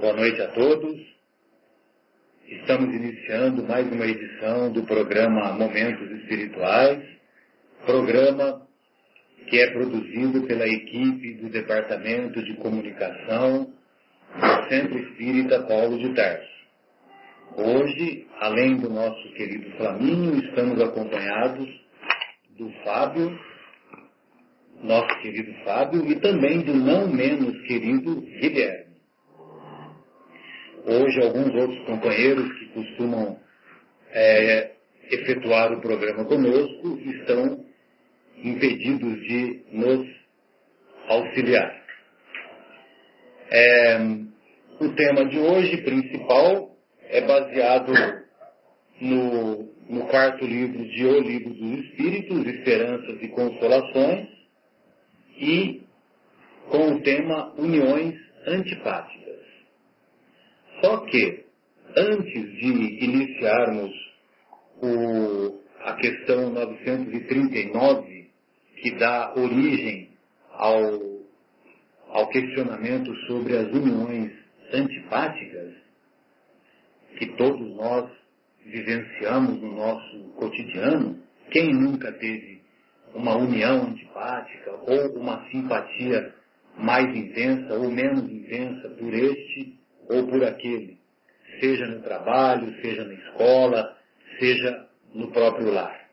Boa noite a todos. Estamos iniciando mais uma edição do programa Momentos Espirituais, programa que é produzido pela equipe do Departamento de Comunicação do Centro Espírita Paulo de Tarso. Hoje, além do nosso querido Flamínio, estamos acompanhados do Fábio, nosso querido Fábio, e também do não menos querido Guilherme. Hoje, alguns outros companheiros que costumam é, efetuar o programa conosco estão impedidos de nos auxiliar. É, o tema de hoje, principal, é baseado no, no quarto livro de O Livro dos Espíritos, Esperanças e Consolações, e com o tema Uniões Antipáticas. Só que, antes de iniciarmos o, a questão 939, que dá origem ao, ao questionamento sobre as uniões antipáticas, que todos nós vivenciamos no nosso cotidiano, quem nunca teve uma união antipática ou uma simpatia mais intensa ou menos intensa por este ou por aquele, seja no trabalho, seja na escola, seja no próprio lar.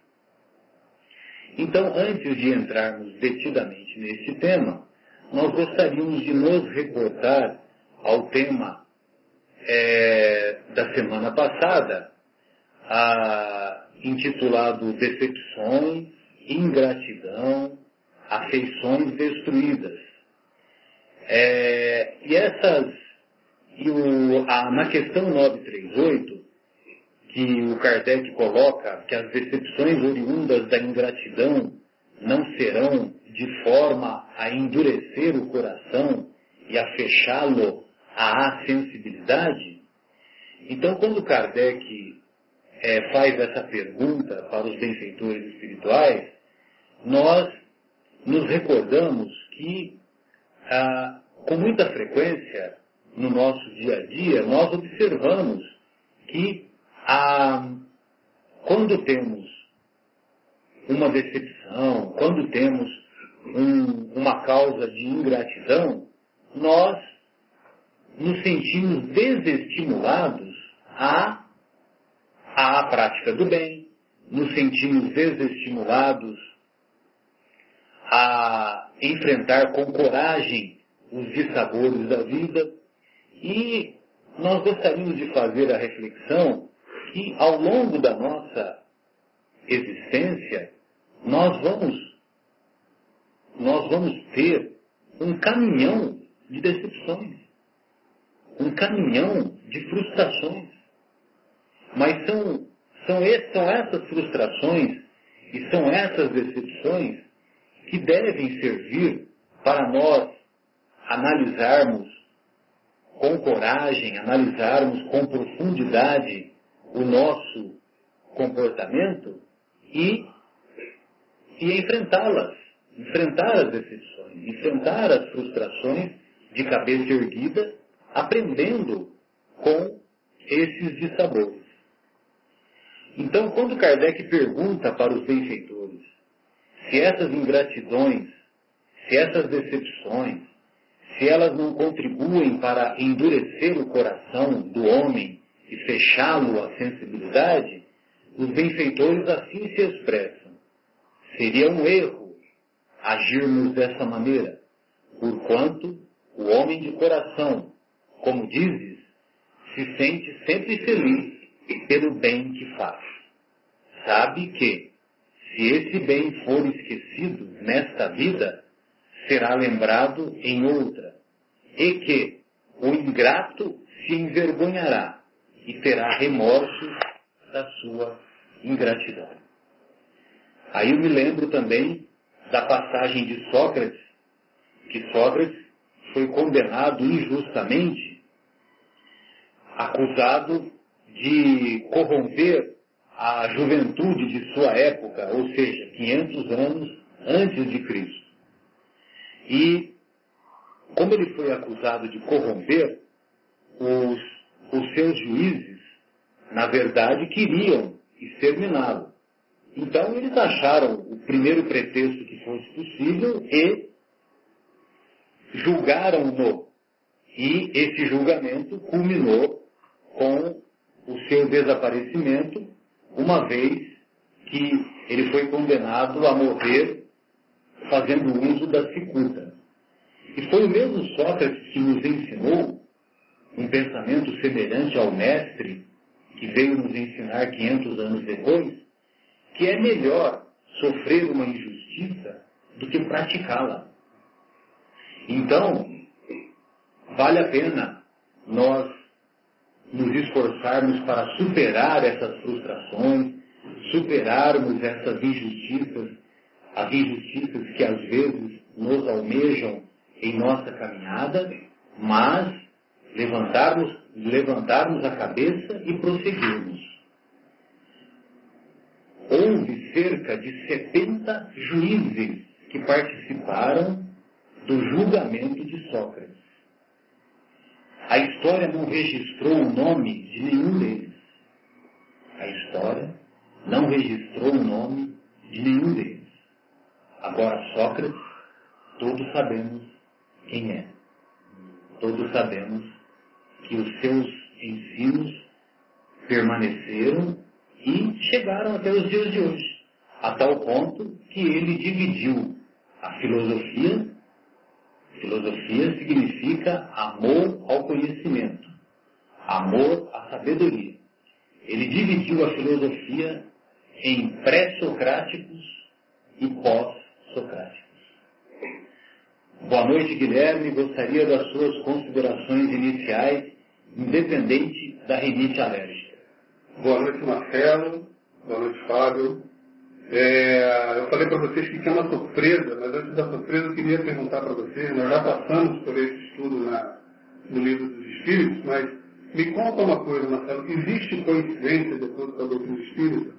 Então, antes de entrarmos detidamente nesse tema, nós gostaríamos de nos recordar ao tema é, da semana passada, a, intitulado Decepções, Ingratidão, Afeições Destruídas. É, e essas e o, a, na questão 938, que o Kardec coloca que as decepções oriundas da ingratidão não serão de forma a endurecer o coração e a fechá-lo à sensibilidade, então quando Kardec é, faz essa pergunta para os benfeitores espirituais, nós nos recordamos que, ah, com muita frequência, no nosso dia a dia, nós observamos que a, quando temos uma decepção, quando temos um, uma causa de ingratidão, nós nos sentimos desestimulados à, à prática do bem, nos sentimos desestimulados a enfrentar com coragem os dissabores da vida, e nós gostaríamos de fazer a reflexão que ao longo da nossa existência, nós vamos, nós vamos ter um caminhão de decepções, um caminhão de frustrações. Mas são, são, são essas frustrações e são essas decepções que devem servir para nós analisarmos com coragem, analisarmos com profundidade o nosso comportamento e, e enfrentá-las, enfrentar as decepções, enfrentar as frustrações de cabeça erguida, aprendendo com esses dissabores. Então, quando Kardec pergunta para os benfeitores se essas ingratidões, se essas decepções, se elas não contribuem para endurecer o coração do homem e fechá-lo à sensibilidade, os benfeitores assim se expressam. Seria um erro agirmos dessa maneira, porquanto o homem de coração, como dizes, se sente sempre feliz pelo bem que faz. Sabe que, se esse bem for esquecido nesta vida, será lembrado em outra, e que o ingrato se envergonhará e terá remorso da sua ingratidão. Aí eu me lembro também da passagem de Sócrates, que Sócrates foi condenado injustamente, acusado de corromper a juventude de sua época, ou seja, 500 anos antes de Cristo. E, como ele foi acusado de corromper, os, os seus juízes, na verdade, queriam exterminá-lo. Então eles acharam o primeiro pretexto que fosse possível e julgaram-no. E esse julgamento culminou com o seu desaparecimento, uma vez que ele foi condenado a morrer fazendo uso da cicuta. E foi o mesmo Sócrates que nos ensinou um pensamento semelhante ao mestre, que veio nos ensinar 500 anos depois, que é melhor sofrer uma injustiça do que praticá-la. Então, vale a pena nós nos esforçarmos para superar essas frustrações, superarmos essas injustiças, as injustiças que às vezes nos almejam em nossa caminhada, mas levantarmos, levantarmos a cabeça e prosseguirmos. Houve cerca de 70 juízes que participaram do julgamento de Sócrates. A história não registrou o nome de nenhum deles. A história não registrou o nome de nenhum deles. Agora, Sócrates, todos sabemos quem é. Todos sabemos que os seus ensinos permaneceram e chegaram até os dias de hoje, a tal ponto que ele dividiu a filosofia. Filosofia significa amor ao conhecimento, amor à sabedoria. Ele dividiu a filosofia em pré-socráticos e Boa noite, Guilherme. Gostaria das suas considerações iniciais, independente da rinite alérgica. Boa noite, Marcelo. Boa noite, Fábio. É, eu falei para vocês que tinha uma surpresa, mas antes da surpresa eu queria perguntar para vocês, nós já passamos por esse estudo na, no livro dos Espíritos, mas me conta uma coisa, Marcelo, existe coincidência depois com a doutrina espírita?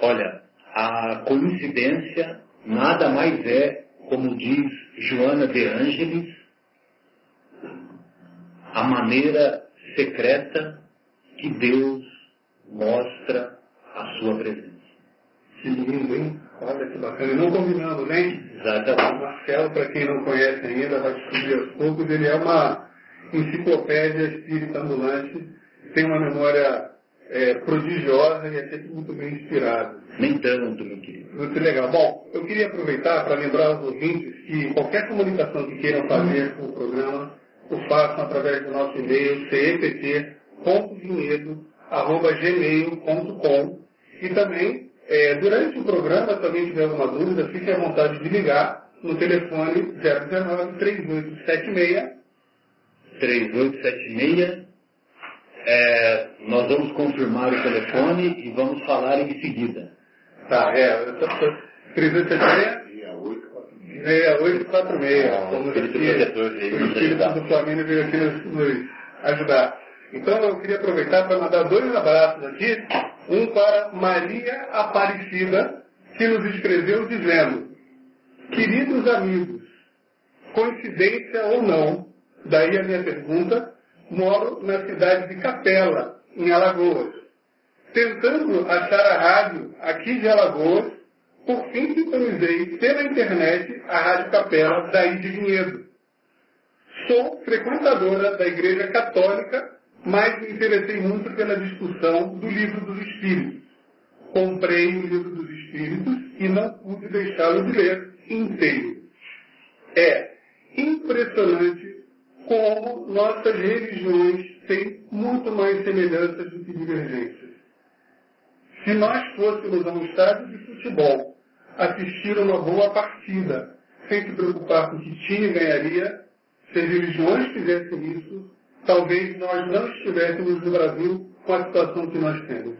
Olha, a coincidência nada mais é, como diz Joana de Ângeles, a maneira secreta que Deus mostra a sua presença. Que lindo, hein? Olha que bacana. Não combinamos, hein? Exatamente. O Marcelo, para quem não conhece ainda, vai descobrir aos poucos, ele é uma enciclopédia espírita ambulante, tem uma memória é, prodigiosa e é sempre muito bem inspirado. Nem tanto, meu querido. Muito legal. Bom, eu queria aproveitar para lembrar aos ouvintes que qualquer comunicação que queiram fazer com o programa, o façam através do nosso e-mail cept.vinhedo.gmail.com e também, é, durante o programa, se alguém tiver alguma dúvida, fique à vontade de ligar no telefone 019 3876 3876 é, nós vamos confirmar o telefone e vamos falar em seguida. Tá, é. 376? 6846. Como o espírito do Flamengo veio aqui nos ajudar. Então eu queria aproveitar para mandar dois abraços aqui. Um para Maria Aparecida, que nos escreveu dizendo: Queridos amigos, coincidência ou não, daí a minha pergunta, moro na cidade de Capela, em Alagoas. Tentando achar a rádio aqui de Alagoas, por fim sintonizei pela internet a Rádio Capela daí de Vinhedo. Sou frequentadora da Igreja Católica, mas me interessei muito pela discussão do Livro dos Espíritos. Comprei o Livro dos Espíritos e não pude deixá-lo de ler inteiro. É impressionante como nossas religiões têm muito mais semelhanças do que divergências. Se nós fôssemos a um estádio de futebol assistir uma boa partida, sem se preocupar com que time ganharia, se as religiões fizessem isso, talvez nós não estivéssemos no Brasil com a situação que nós temos.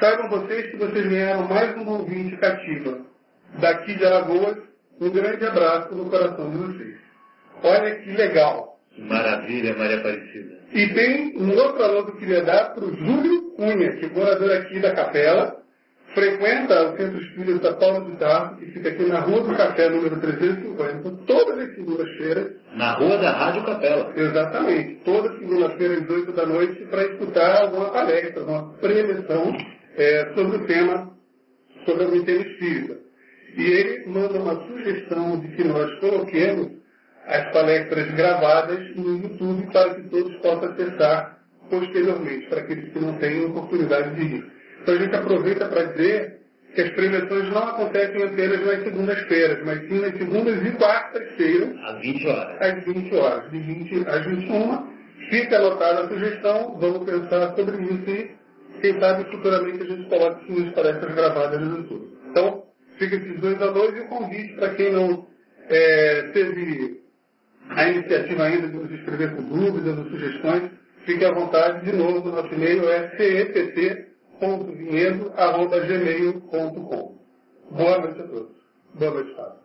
Saibam vocês que vocês ganharam mais um ouvinte cativa. Daqui de Alagoas, um grande abraço no coração de vocês. Olha que legal. Maravilha, Maria Aparecida. E tem um outro alô que eu queria dar para o Júlio Cunha, que é morador aqui da Capela, frequenta o Centro Espírita Paulo de Tarso, que fica aqui na Rua do Café, número 350, todas as segundas-feiras, Na rua da Rádio Capela. Exatamente. Toda segunda-feira às 8 da noite para escutar alguma palestra, uma preleção é, sobre o tema, sobre o tema espírita. E ele manda uma sugestão de que nós coloquemos as palestras gravadas no YouTube para que todos possam acessar posteriormente, para aqueles que não têm oportunidade de ir. Então a gente aproveita para dizer que as preleções não acontecem apenas nas segundas-feiras, mas sim nas segundas e quartas-feiras. Às 20 horas. Às 20 horas, de 20 às 21. Fica anotada a sugestão, vamos pensar sobre isso e, quem sabe, futuramente a gente coloca as palestras gravadas no YouTube. Então, fica esses dois anões e o convite para quem não é, teve a iniciativa ainda de nos escrever com dúvidas ou sugestões, fique à vontade. De novo, nosso e-mail é cept vinhedo.gmail.com. Boa noite a todos. Boa noite, Fábio.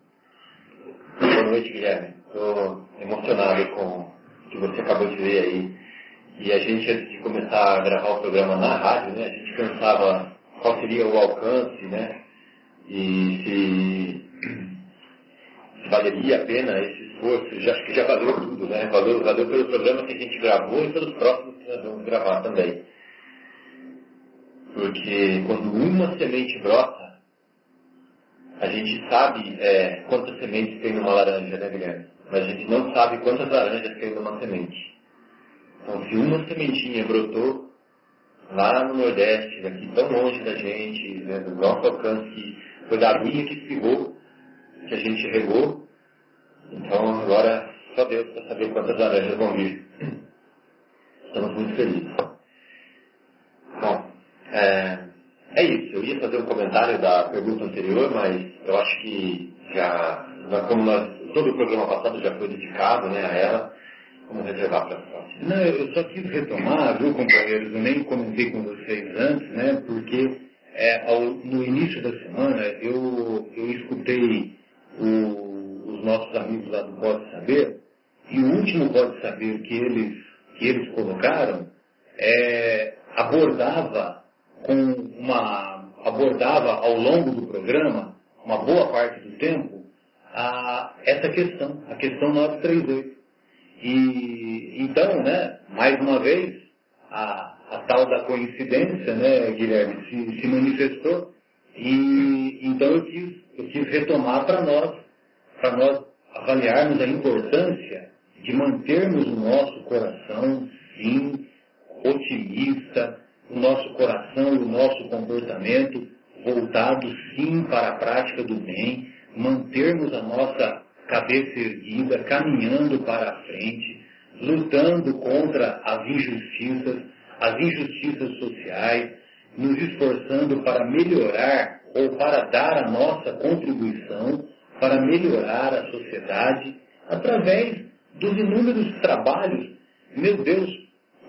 Boa noite, Guilherme. Estou emocionado com o que você acabou de ver aí. E a gente, antes de começar a gravar o programa na rádio, né, a gente pensava qual seria o alcance, né? E se, valeria a pena esse Já, acho que já valeu tudo, né? Valeu, valeu pelo programa que a gente gravou e pelos próximos que nós vamos gravar também. Porque quando uma semente brota, a gente sabe é, quantas sementes tem numa laranja, né, Guilherme? Mas a gente não sabe quantas laranjas tem numa semente. Então, se uma sementinha brotou lá no Nordeste, daqui tão longe da gente, né, do nosso alcance, foi da aguinha que espirrou, que a gente regou, então agora só Deus para saber quantas laranjas vão vir. Estamos muito felizes. Bom, é, é isso. Eu ia fazer um comentário da pergunta anterior, mas eu acho que já, como nós, todo o programa passado já foi dedicado né, a ela, vamos reservar para a próxima. Não, eu só quis retomar, viu, companheiros? Eu nem comentei com vocês antes, né, porque é, ao, no início da semana eu, eu escutei o, os nossos amigos lá do Pode Saber, e o último Pode Saber que eles, que eles colocaram é, abordava com uma abordava ao longo do programa, uma boa parte do tempo, a, essa questão, a questão 938. E então, né, mais uma vez, a, a tal da coincidência, né, Guilherme, se, se manifestou, e então eu quis, eu quis retomar para nós, para nós avaliarmos a importância de mantermos o nosso coração, sim, otimista, o nosso coração e o nosso comportamento voltados sim para a prática do bem, mantermos a nossa cabeça erguida, caminhando para a frente, lutando contra as injustiças, as injustiças sociais, nos esforçando para melhorar ou para dar a nossa contribuição para melhorar a sociedade através dos inúmeros trabalhos. Meu Deus,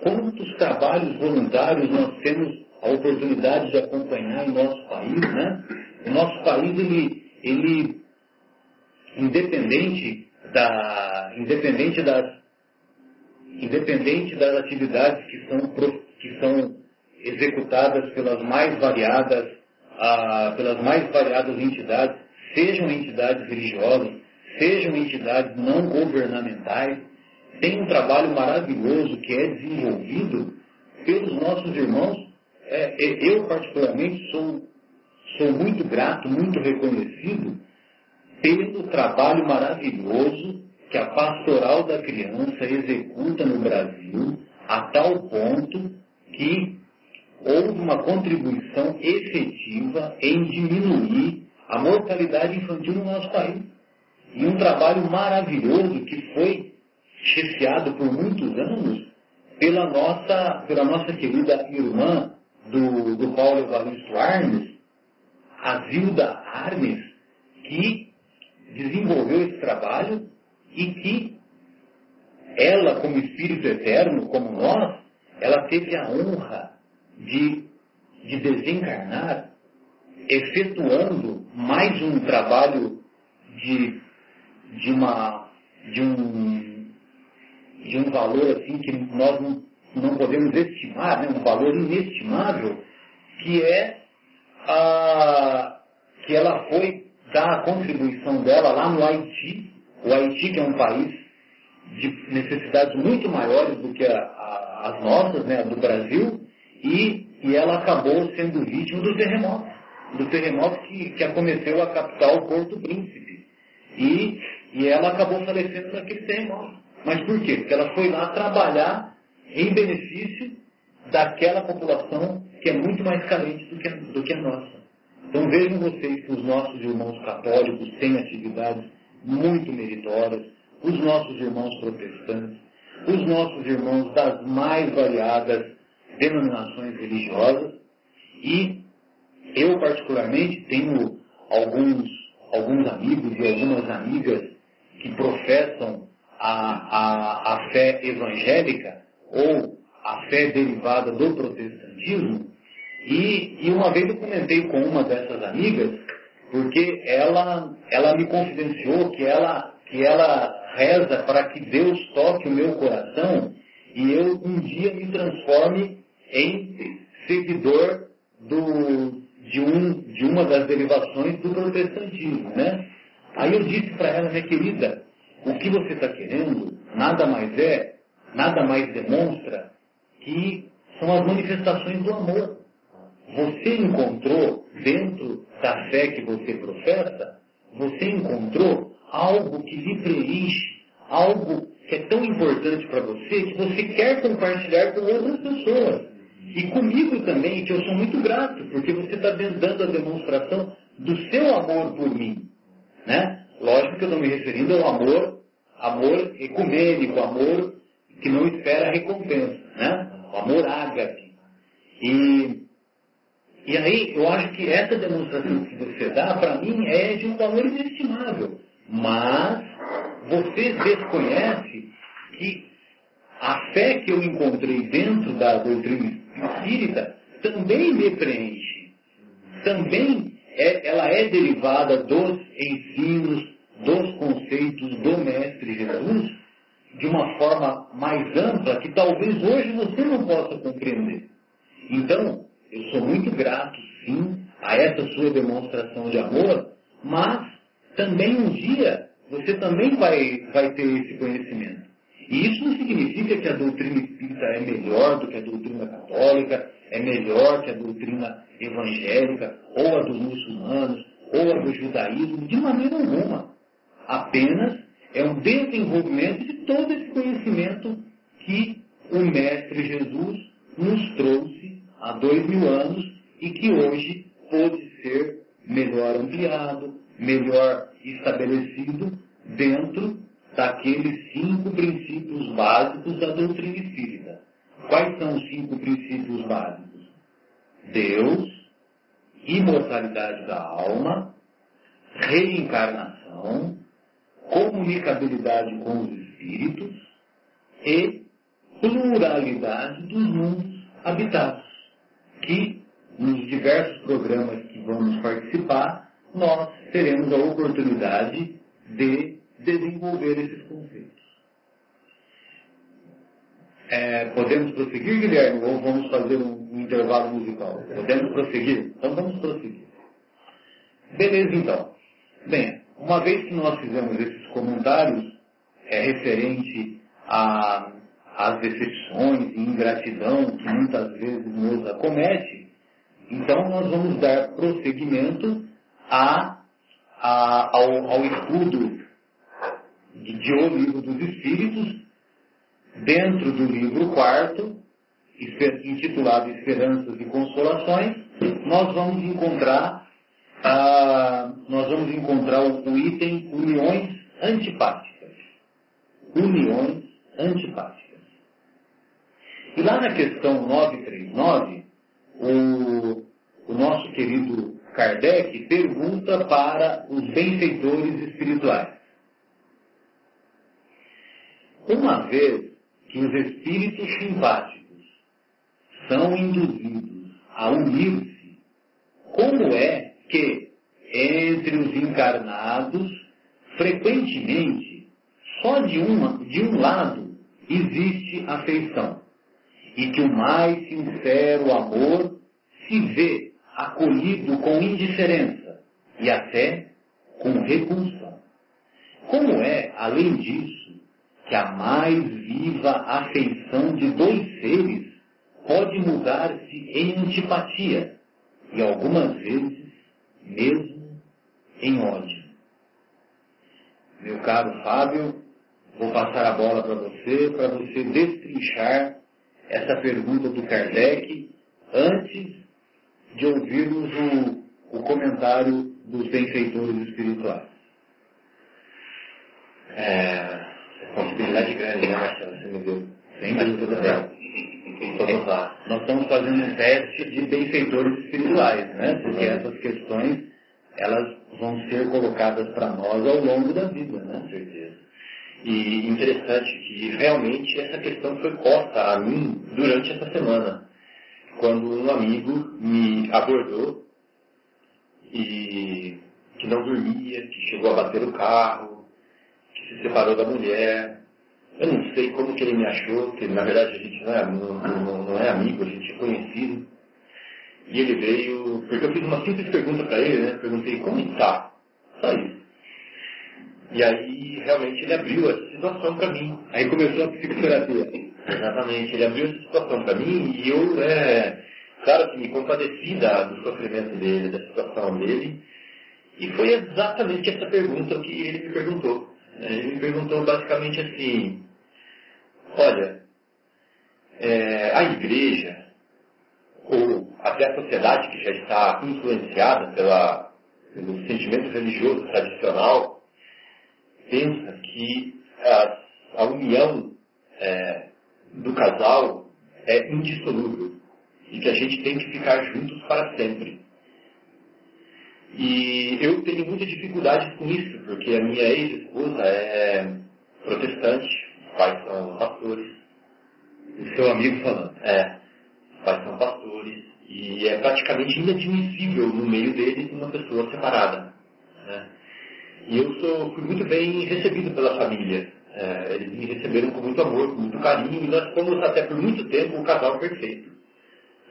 quantos trabalhos voluntários nós temos a oportunidade de acompanhar em nosso país, né? O nosso país, ele, ele independente, da, independente, das, independente das atividades que são, que são executadas pelas mais variadas, ah, pelas mais variadas entidades, sejam entidades religiosas, sejam entidades não governamentais, tem um trabalho maravilhoso que é desenvolvido pelos nossos irmãos. É, é, eu, particularmente, sou, sou muito grato, muito reconhecido pelo trabalho maravilhoso que a Pastoral da Criança executa no Brasil, a tal ponto que houve uma contribuição efetiva em diminuir a mortalidade infantil no nosso país. E um trabalho maravilhoso que foi chefiado por muitos anos pela nossa, pela nossa querida irmã do, do Paulo Evaristo Arnes, a Zilda Arnes, que desenvolveu esse trabalho e que ela, como Espírito Eterno, como nós, ela teve a honra de, de desencarnar, efetuando mais um trabalho de, de, uma, de um de um valor assim que nós não, não podemos estimar, né, um valor inestimável, que é a, que ela foi dar a contribuição dela lá no Haiti, o Haiti que é um país de necessidades muito maiores do que a, a, as nossas, né, do Brasil, e, e ela acabou sendo vítima do terremoto, do terremoto que, que acometeu a capital Porto Príncipe. E, e ela acabou falecendo naquele terremoto. Mas por quê? Porque ela foi lá trabalhar em benefício daquela população que é muito mais carente do que, do que a nossa. Então vejam vocês que os nossos irmãos católicos têm atividades muito meritórias, os nossos irmãos protestantes, os nossos irmãos das mais variadas denominações religiosas e eu particularmente tenho alguns, alguns amigos e algumas amigas que professam a, a, a fé evangélica ou a fé derivada do protestantismo. E, e uma vez eu comentei com uma dessas amigas porque ela, ela me confidenciou que ela, que ela reza para que Deus toque o meu coração e eu um dia me transforme em seguidor do, de, um, de uma das derivações do protestantismo, né? Aí eu disse para ela, minha querida, o que você está querendo nada mais é, nada mais demonstra que são as manifestações do amor. Você encontrou, dentro da fé que você professa, você encontrou algo que lhe preenche, algo que é tão importante para você que você quer compartilhar com outras pessoas. E comigo também, que eu sou muito grato, porque você está dando a demonstração do seu amor por mim. Né? Lógico que eu estou me referindo ao amor, amor ecumênico, amor que não espera recompensa, né? O amor ágape. E, e aí, eu acho que essa demonstração que você dá, para mim, é de um valor inestimável. Mas você desconhece que a fé que eu encontrei dentro da doutrina espírita também me preenche. Também é, ela é derivada dos ensinos, dos conceitos do Mestre Jesus, de uma forma mais ampla que talvez hoje você não possa compreender. Então, eu sou muito grato, sim, a essa sua demonstração de amor, mas também um dia você também vai, vai ter esse conhecimento. E isso não significa que a doutrina espírita é melhor do que a doutrina católica, é melhor que a doutrina evangélica, ou a dos muçulmanos, ou a do judaísmo, de maneira alguma. Apenas é um desenvolvimento de todo esse conhecimento que o Mestre Jesus nos trouxe há dois mil anos e que hoje pode ser melhor ampliado, melhor estabelecido dentro daqueles cinco princípios básicos da doutrina espírita. Quais são os cinco princípios básicos? Deus, imortalidade da alma, reencarnação, comunicabilidade com os espíritos e pluralidade dos mundos habitados, que nos diversos programas que vamos participar, nós teremos a oportunidade de desenvolver esses conceitos. É, podemos prosseguir, Guilherme, ou vamos fazer um, intervalo musical? Podemos prosseguir? Então vamos prosseguir. Beleza, então. Bem, uma vez que nós fizemos esses comentários é, referente às decepções e ingratidão que muitas vezes nos acomete, então nós vamos dar prosseguimento a, a, ao, ao estudo de, O Livro dos Espíritos, dentro do livro quarto, intitulado Esperanças e Consolações, nós vamos encontrar, ah, nós vamos encontrar o, o item uniões antipáticas. Uniões antipáticas. E lá na questão 939, o, o nosso querido Kardec pergunta para os benfeitores espirituais. Uma vez que os espíritos simpáticos são induzidos a unir-se, como é que entre os encarnados, frequentemente, só de, uma, de um lado existe afeição, e que o mais sincero amor se vê acolhido com indiferença e até com repulsão. Como é, além disso, que a mais viva afeição de dois seres pode mudar-se em antipatia e algumas vezes mesmo em ódio. Meu caro Fábio, vou passar a bola para você, para você destrinchar essa pergunta do Kardec antes de ouvirmos o, o comentário dos benfeitores espirituais. É, responsabilidade grande, né, Marcelo? Você me deu. Sem dúvida. Vamos lá. Nós estamos fazendo um teste de benfeitores espirituais, né? Porque uhum. essas questões, elas vão ser colocadas para nós ao longo da vida, né? Com certeza. E interessante que realmente essa questão foi posta a mim durante essa semana, quando um amigo me abordou e que não dormia, que chegou a bater o carro, se separou da mulher. Eu não sei como que ele me achou, que na verdade a gente não é, não, não, é amigo, a gente é conhecido. E ele veio, porque eu fiz uma simples pergunta para ele, né? Perguntei como está. Só isso. E aí, realmente, ele abriu essa situação para mim. Aí começou a psicoterapia. Exatamente, ele abriu essa situação para mim e eu, é, claro que me compadeci da, do sofrimento dele, da situação dele. E foi exatamente essa pergunta que ele me perguntou. É, ele me perguntou basicamente assim, olha, é, a igreja, ou até a sociedade que já está influenciada pela, pelo sentimento religioso tradicional, pensa que a, a união é, do casal é indissolúvel e que a gente tem que ficar juntos para sempre. E eu tenho muita dificuldade com isso, porque a minha ex-esposa é protestante, os pais são pastores. O seu amigo falando. É, os pais são pastores, e é praticamente inadmissível no meio deles uma pessoa separada. Né? E eu sou, fui muito bem recebido pela família. É, eles me receberam com muito amor, com muito carinho, e nós fomos até por muito tempo um casal perfeito,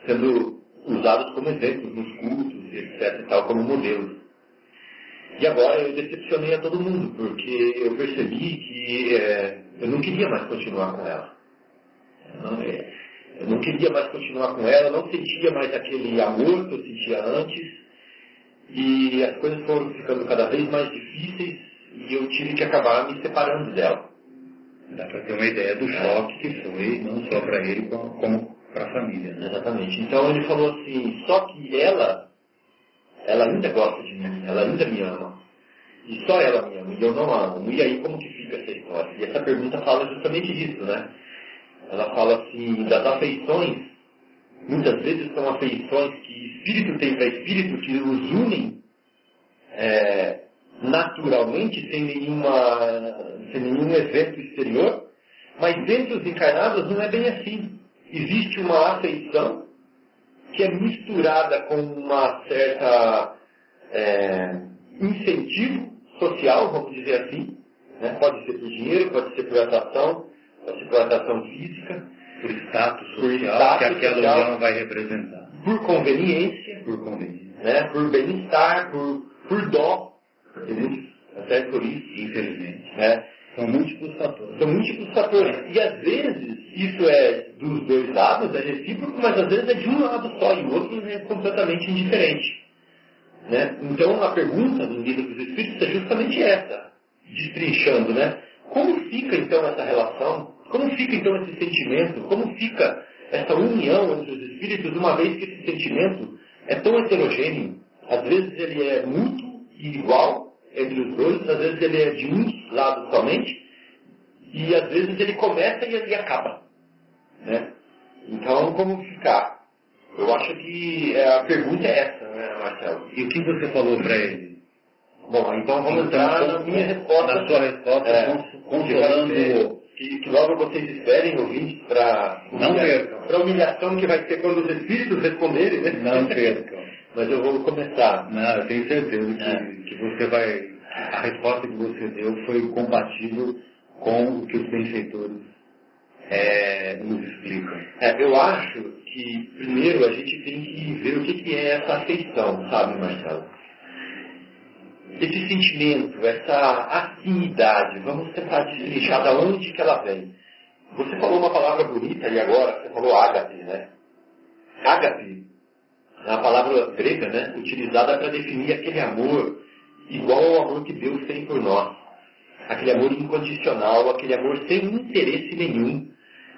sendo usados como exemplos nos cultos, etc. e tal, como modelos. E agora eu decepcionei a todo mundo, porque eu percebi que é, eu não queria mais continuar com ela. Eu não, é, eu não queria mais continuar com ela, não sentia mais aquele amor que eu sentia antes, e as coisas foram ficando cada vez mais difíceis e eu tive que acabar me separando dela. Dá para ter uma ideia do choque que foi, não só para ele, como para a família. Né? Exatamente. Então ele falou assim, só que ela, ela ainda gosta de mim, ela ainda me ama. E só ela me ama, e eu não amo. E aí como que fica essa história? E essa pergunta fala justamente disso, né? Ela fala assim, das afeições muitas vezes são afeições que espírito tem para espírito que os unem é, naturalmente, sem, nenhuma, sem nenhum evento exterior, mas entre os encarnados não é bem assim. Existe uma afeição que é misturada com uma certa é, incentivo social, vamos dizer assim. Né? Pode ser por dinheiro, pode ser por atração, pode ser por atração física, por status social por status que aquela social, união vai representar. Por conveniência, por conveniência, né? por bem-estar, por, por dó, até por isso, infelizmente. Né? São múltiplos fatores. São múltiplos fatores. E às vezes isso é dos dois lados, é recíproco, mas às vezes é de um lado só e o outro é completamente indiferente. Né? Então a pergunta do livro dos Espíritos é justamente essa, destrinchando, né? Como fica então essa relação como fica então esse sentimento? Como fica essa união entre os espíritos, uma vez que esse sentimento é tão heterogêneo? Às vezes ele é muito igual entre os dois, às vezes ele é de um lado somente, e às vezes ele começa e ele acaba. Né? Então, como ficar? Eu acho que é, a pergunta é essa, né, Marcelo? E o que você falou para ele? Bom, então vamos então, entrar na minha resposta. Na sua resposta, é, consolando que, que logo vocês esperem percam. Para a humilhação que vai ser quando os espíritos responderem, né? Não percam. Mas eu vou começar. Não, eu tenho certeza que, é. que você vai. A resposta que você deu foi compatível com o que os benfeitores é, nos explicam. É, eu acho que, primeiro, a gente tem que ver o que, que é essa afeição, sabe, Marcelo? esse sentimento, essa afinidade, vamos tentar destrinchar da onde que ela vem. Você falou uma palavra bonita ali agora, você falou ágape, né? Ágape é uma palavra grega, né? Utilizada para definir aquele amor igual ao amor que Deus tem por nós. Aquele amor incondicional, aquele amor sem interesse nenhum,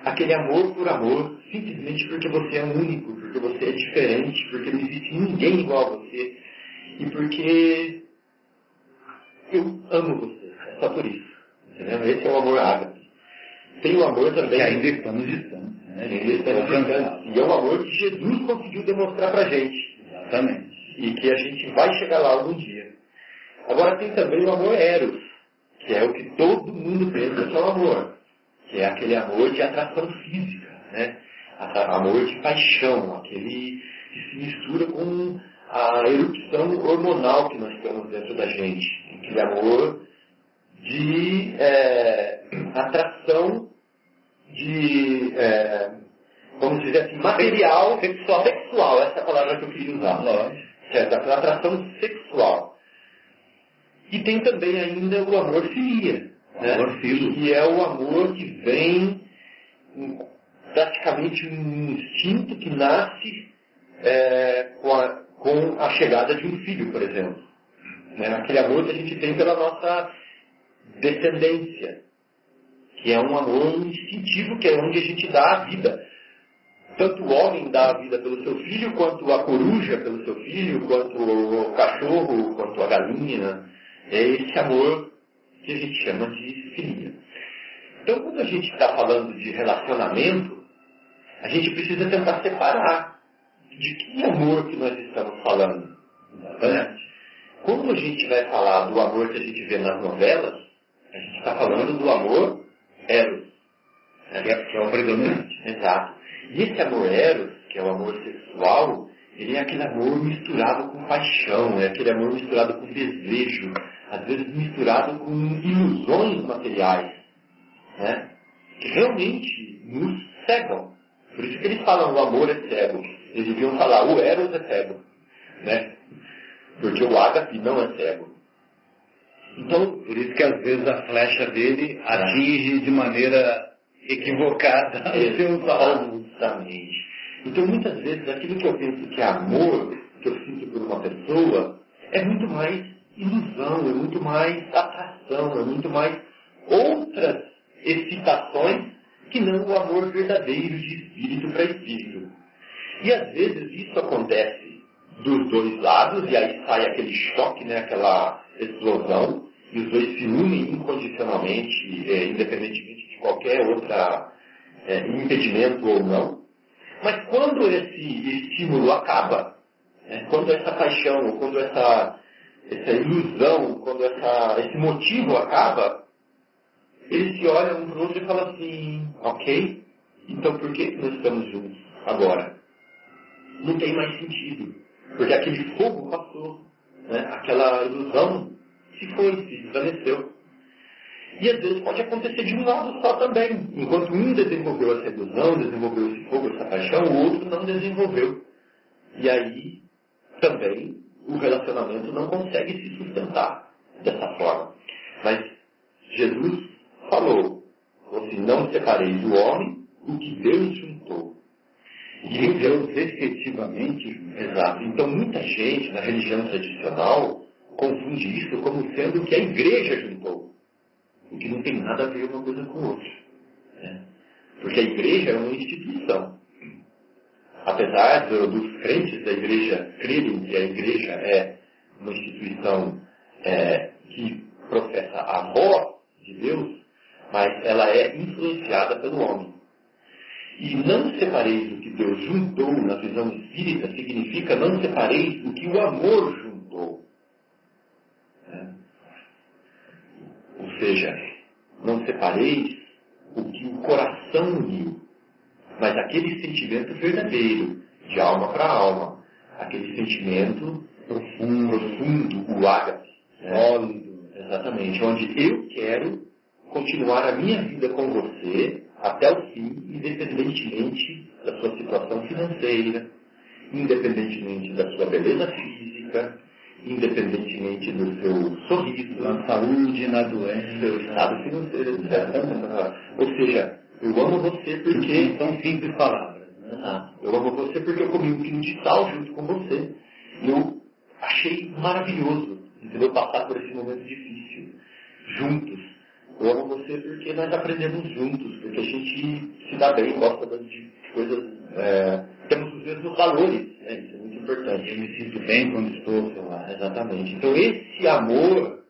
aquele amor por amor, simplesmente porque você é único, porque você é diferente, porque não existe ninguém igual a você e porque eu amo você. É só por isso. Entendeu? Esse é o amor ágape. Tem o amor também. Que ainda estamos distantes. Né? Ainda estamos distantes. E é o amor que Jesus conseguiu demonstrar pra gente. Exatamente. E que a gente vai chegar lá algum dia. Agora tem também o amor eros, que é o que todo mundo pensa que é o amor. Que é aquele amor de atração física, né? Amor de paixão, aquele que se mistura com a erupção hormonal que nós temos dentro da gente. Aquele amor de é, atração de, é, vamos dizer assim, material sexual. Sexual, essa é a palavra que eu queria usar. Lógico. Certo, atração sexual. E tem também ainda o amor filia. Né? Amor filho. Que é o amor que vem praticamente um instinto que nasce é, com, a, com, a, chegada de um filho, por exemplo. Né? Aquele amor que a gente tem pela nossa descendência, que é um amor instintivo, que é onde a gente dá a vida. Tanto o homem dá a vida pelo seu filho, quanto a coruja pelo seu filho, quanto o cachorro, quanto a galinha. É esse amor que a gente chama de filia. Então, quando a gente está falando de relacionamento, a gente precisa tentar separar de que amor que nós estamos falando. Né? Quando a gente vai falar do amor que a gente vê nas novelas, a gente está falando do amor eros. Né? Que é o predominante. Exato. E esse amor eros, que é o amor sexual, ele é aquele amor misturado com paixão, é aquele amor misturado com desejo, às vezes misturado com ilusões materiais, né? que realmente nos cegam. Por isso que eles falam o amor é cego. Eles deviam falar o eros é cego. Né? Porque o ágape não é cego. Então, por isso que às vezes a flecha dele atinge de maneira equivocada os seus alvos. Exatamente. Então, muitas vezes, aquilo que eu penso que é amor, que eu sinto por uma pessoa, é muito mais ilusão, é muito mais atração, é muito mais outras excitações que não o amor verdadeiro de espírito para espírito. E às vezes isso acontece dos dois lados, e aí sai aquele choque, né, aquela explosão, e os dois se unem incondicionalmente, é, independentemente de qualquer outra é, impedimento ou não. Mas quando esse estímulo acaba, né, quando essa paixão, quando essa, essa ilusão, quando essa, esse motivo acaba, eles se olham um para o outro e falam assim, ok, então por que nós estamos juntos agora? Não tem mais sentido. Porque aquele fogo passou, né? aquela ilusão se foi, se desvaneceu. E às vezes pode acontecer de um lado só também. Enquanto um desenvolveu essa ilusão, desenvolveu esse fogo, essa paixão, o outro não desenvolveu. E aí também o relacionamento não consegue se sustentar dessa forma. Mas Jesus falou, se não separeis o homem, o que Deus juntou. E Deus efetivamente. Exato. Então muita gente na religião tradicional confunde isso como sendo o que a igreja juntou. O que não tem nada a ver uma coisa com outra. Né? Porque a igreja é uma instituição. Apesar do, dos crentes da igreja crerem que a igreja é uma instituição é, que professa a voz de Deus, mas ela é influenciada pelo homem. E não separeis o que Deus juntou na visão espírita significa não separeis o que o amor juntou. É. Ou seja, não separeis o que o coração uniu, mas aquele sentimento verdadeiro, de alma para alma, aquele sentimento profundo, profundo o ágape, né? sólido, exatamente, onde eu quero continuar a minha vida com você até o fim, independentemente da sua situação financeira, independentemente da sua beleza física, independentemente do seu na saúde, na doença, seu estado financeiro, etc. Ou seja, eu amo você porque. São simples palavras. Né? Ah, eu amo você porque eu comi um pingo de sal junto com você. Eu achei maravilhoso, entendeu? Passar por esse momento difícil, juntos. Eu amo você porque nós aprendemos juntos, porque a gente se dá bem, gosta de coisas. É, temos os mesmos valores, né? Isso é muito importante. Eu me sinto bem quando estou sei lá. Exatamente. Então esse amor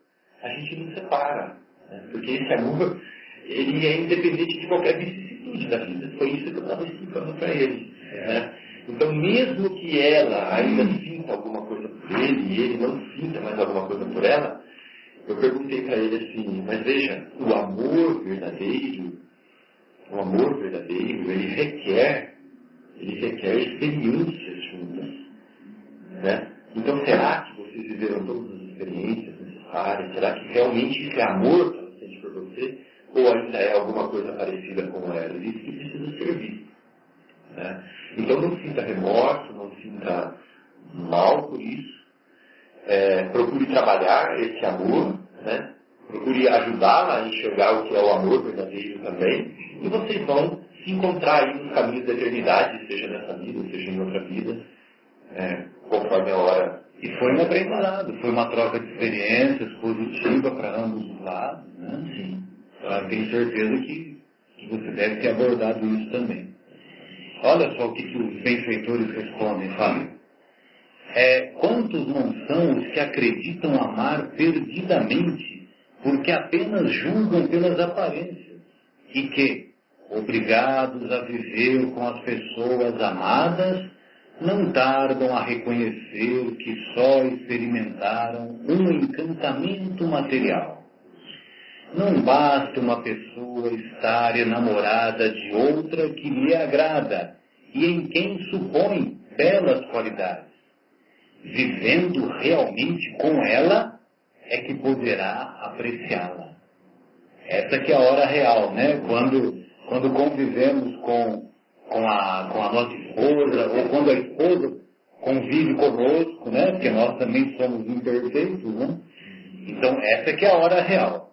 a gente não separa. Né? Porque esse amor ele é independente de qualquer vicissitude da vida. Foi isso que eu estava explicando para ele. Né? Então mesmo que ela ainda sinta alguma coisa por ele e ele não sinta mais alguma coisa por ela, eu perguntei para ele assim, mas veja, o amor verdadeiro, o amor verdadeiro, ele requer, ele requer experiências juntas. Né? Então será que vocês viveram todas as experiências necessárias? Será que realmente esse amor que ela sente por você? Ou ainda é alguma coisa parecida com ela? Isso que precisa ser visto. Né? Então não sinta remorso, não sinta mal por isso. É, procure trabalhar esse amor, né? procure ajudá-la a enxergar o que é o amor verdadeiro também, e vocês vão se encontrar aí nos caminhos da eternidade, seja nessa vida, seja em outra vida, é, conforme a hora. E foi um aprendizado, foi uma troca de experiências positiva para ambos os lados, né? Sim. Eu tenho certeza que, que você deve ter abordado isso também. Olha só o que, que os benfeitores respondem, Fábio. É, quantos não são os que acreditam amar perdidamente, porque apenas julgam pelas aparências, e que, obrigados a viver com as pessoas amadas, não tardam a reconhecer que só experimentaram um encantamento material. Não basta uma pessoa estar enamorada de outra que lhe agrada e em quem supõe belas qualidades. Vivendo realmente com ela é que poderá apreciá-la. Essa que é a hora real, né? Quando, quando convivemos com com a, com a nossa esposa, ou quando a esposa convive conosco, né? Porque nós também somos imperfeitos, né? Então, essa que é a hora real.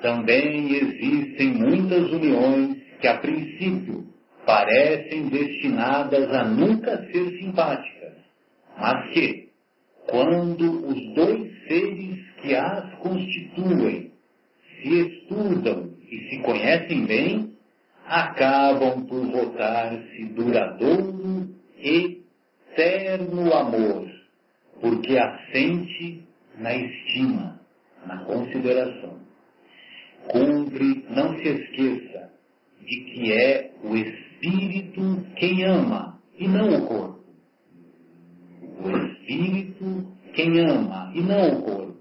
Também existem muitas uniões que, a princípio, parecem destinadas a nunca ser simpáticas, mas que, quando os dois seres que as constituem se estudam e se conhecem bem, acabam por votar-se duradouro e eterno amor, porque assente na estima, na consideração. Cumpre, não se esqueça de que é o Espírito quem ama e não o corpo. O Espírito quem ama e não o corpo.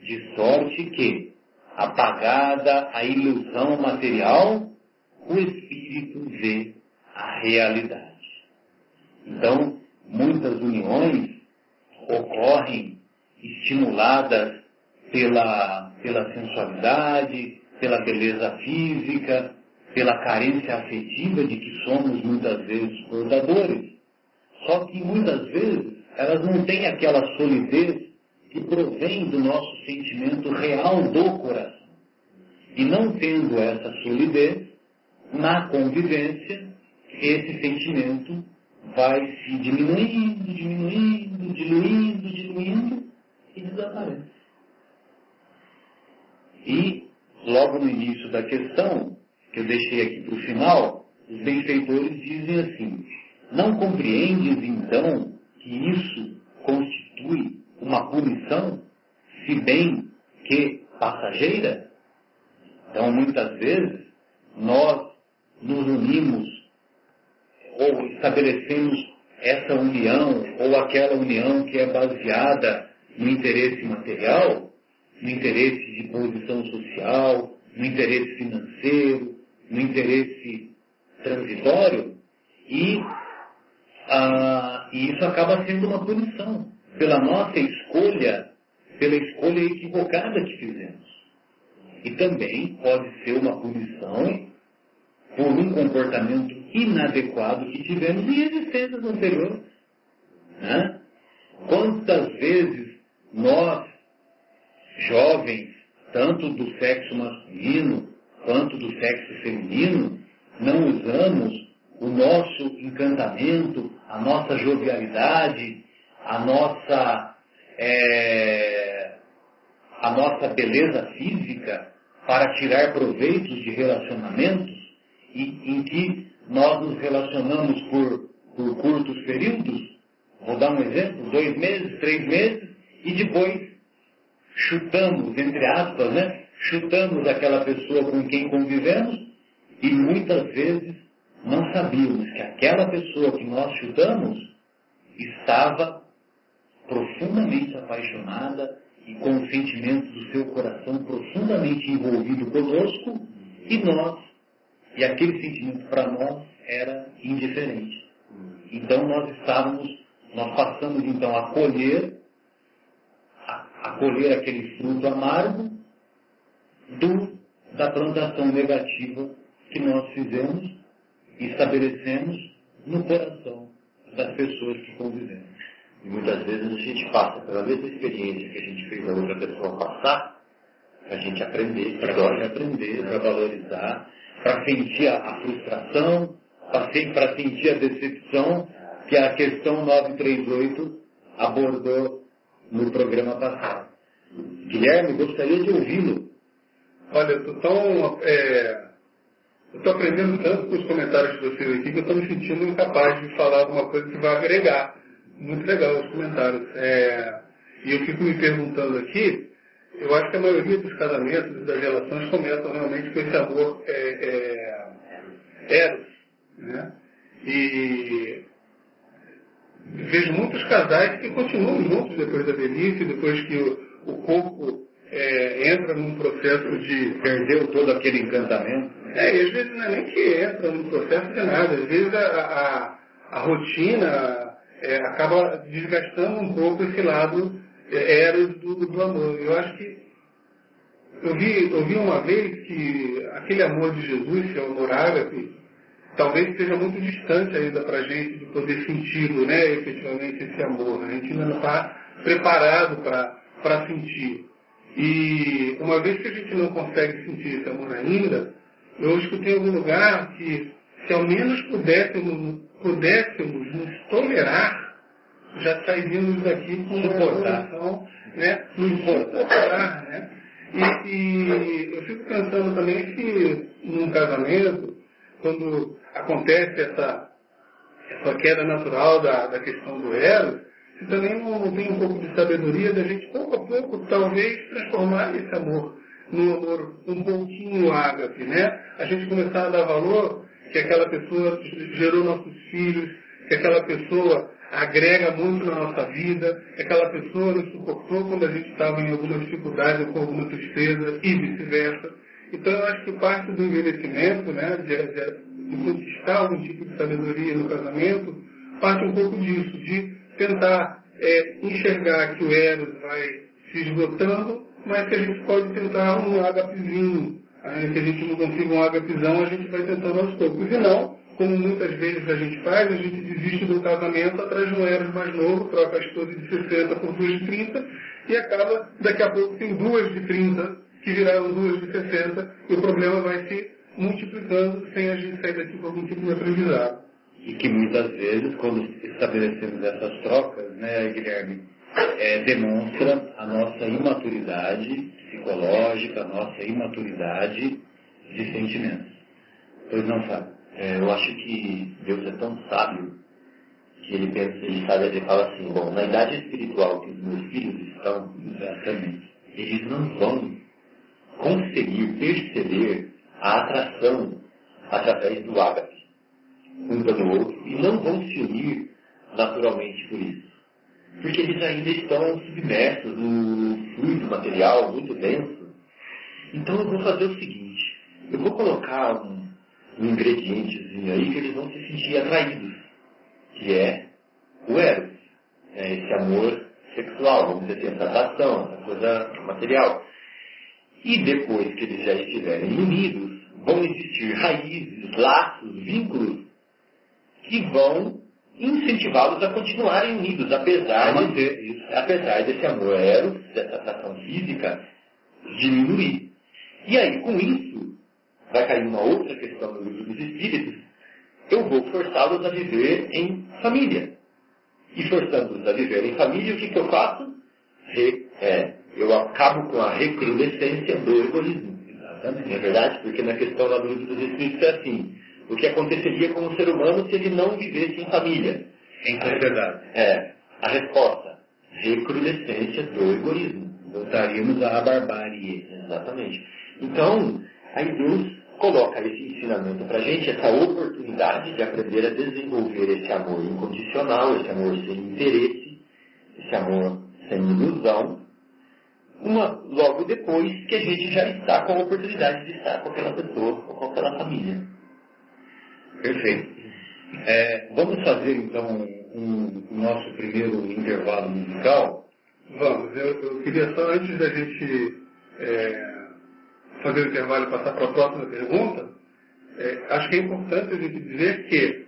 De sorte que, apagada a ilusão material, o espírito vê a realidade. Então, muitas uniões ocorrem estimuladas pela, pela sensualidade, pela beleza física, pela carência afetiva de que somos muitas vezes portadores. Só que muitas vezes elas não têm aquela solidez que provém do nosso sentimento real do coração. E não tendo essa solidez, na convivência, esse sentimento vai se diminuindo, diminuindo, diluindo, diluindo e desaparece. E, logo no início da questão, que eu deixei aqui para o final, os benfeitores dizem assim: Não compreendes então que isso constitui uma punição, se bem que passageira? Então, muitas vezes, nós nos unimos ou estabelecemos essa união ou aquela união que é baseada no interesse material, no interesse de posição social, no interesse financeiro, no interesse transitório, e, e isso acaba sendo uma punição pela nossa escolha, pela escolha equivocada que fizemos. E também pode ser uma punição por um comportamento inadequado que tivemos em existências anteriores. Né? Quantas vezes nós, jovens, tanto do sexo masculino quanto do sexo feminino, não usamos o nosso encantamento, a nossa jovialidade, a nossa, é, a nossa beleza física para tirar proveitos de relacionamentos e, em que nós nos relacionamos por, por curtos períodos, vou dar um exemplo, dois meses, três meses, e depois chutamos, entre aspas, né? Chutamos aquela pessoa com quem convivemos e muitas vezes não sabíamos que aquela pessoa que nós chutamos estava profundamente apaixonada e com o sentimento do seu coração profundamente envolvido conosco e nós, e aquele sentimento para nós era indiferente. Então nós estávamos, nós passamos então a colher, a, a colher aquele fruto amargo do, da plantação negativa que nós fizemos e estabelecemos no coração das pessoas que convivemos. E muitas vezes a gente passa pela mesma experiência que a gente fez a outra pessoa passar, para a gente aprender, para a gente aprender, para valorizar, para sentir a, frustração, para sentir a decepção que a questão 938 abordou no programa passado. Guilherme, gostaria de ouvi-lo. Olha, eu estou tão. É, estou aprendendo tanto com os comentários de vocês aqui que eu estou me sentindo incapaz de falar alguma coisa que vai agregar muito legal os comentários. É, e eu fico me perguntando aqui, eu acho que a maioria dos casamentos e das relações começam realmente com esse amor é, é, eros. Né? E vejo muitos casais que continuam juntos depois da velhice, depois que o, o corpo é, entra num processo de. Perdeu todo aquele encantamento. É, às vezes não é nem que entra num processo de nada, às vezes a, a, a rotina, é, acaba desgastando um pouco esse lado é, eros do, do amor. Eu acho que eu vi, eu vi uma vez que aquele amor de Jesus, que é o amor talvez seja muito distante ainda para a gente de poder senti-lo, né, efetivamente, esse amor. A gente ainda não está preparado para sentir. E uma vez que a gente não consegue sentir esse amor ainda, eu escutei em algum lugar que se ao menos pudéssemos, pudéssemos nos tolerar, já sairíamos daqui com uma evolução, né? Nos suportar, né? E, e, eu fico pensando também que num casamento, quando acontece essa, essa queda natural da, da questão do elo, se também não, não tem um pouco de sabedoria da gente, pouco a pouco, talvez transformar esse amor num amor um pouquinho ágape, né? A gente começar a dar valor que aquela pessoa gerou nossos filhos, que aquela pessoa agrega muito na nossa vida, que aquela pessoa nos suportou quando a gente estava em alguma dificuldade ou com alguma tristeza e vice-versa. Então eu acho que parte do envelhecimento, né, de, de, de conquistar algum tipo de sabedoria no casamento, parte um pouco disso, de tentar é, enxergar que o Eros vai se esgotando, mas que a gente pode tentar um agapezinho, Ainda que a gente não consiga um agapizão, a gente vai tentando aos poucos. E não, como muitas vezes a gente faz, a gente desiste do casamento atrás de um Eros mais novo, troca a esposa de 60 por duas de 30, e acaba, daqui a pouco, tem duas de 30, que viraram duas de 60, e o problema vai se multiplicando sem a gente sair daqui com algum tipo de aprendizado. E que muitas vezes, quando estabelecemos essas trocas, né, Guilherme, é, demonstra a nossa imaturidade psicológica, a nossa imaturidade de sentimentos. Pois não, Fábio? É, eu acho que Deus é tão sábio que ele pensa, ele sabe, ele fala assim, bom, na idade espiritual que os meus filhos estão, exatamente, eles não vão conseguir perceber a atração através do ágape um pelo outro e não vão se unir naturalmente por isso porque eles ainda estão submersos no fluido material muito denso. Então eu vou fazer o seguinte, eu vou colocar um, um ingredientezinho aí que eles vão se sentir atraídos, que é o eros, é esse amor sexual, vamos dizer assim, essa atração, essa coisa material. E depois que eles já estiverem unidos, vão existir raízes, laços, vínculos que vão incentivá-los a continuarem unidos, apesar, de, apesar desse amor eros, dessa atração física, diminuir. E aí, com isso, vai cair uma outra questão no livro dos espíritos, eu vou forçá-los a viver em família. E forçando-os a viver em família, o que, que eu faço? Re, é, eu acabo com a recrudescência do egoísmo. Exatamente. Não é verdade? Porque na questão da luz dos espíritos é assim. O que aconteceria com o ser humano se ele não vivesse em família? Em sociedade. É. A resposta. Recrudescência do egoísmo. Voltaríamos à barbárie. Exatamente. Então, aí Deus coloca esse ensinamento para a gente, essa oportunidade de aprender a desenvolver esse amor incondicional, esse amor sem interesse, esse amor sem ilusão, uma, logo depois que a gente já está com a oportunidade de estar com aquela pessoa ou com aquela família. Perfeito. É, vamos fazer então o um, um, nosso primeiro intervalo musical? Vamos. Eu, eu queria só, antes da gente é, fazer o intervalo e passar para a próxima pergunta, é, acho que é importante a gente dizer que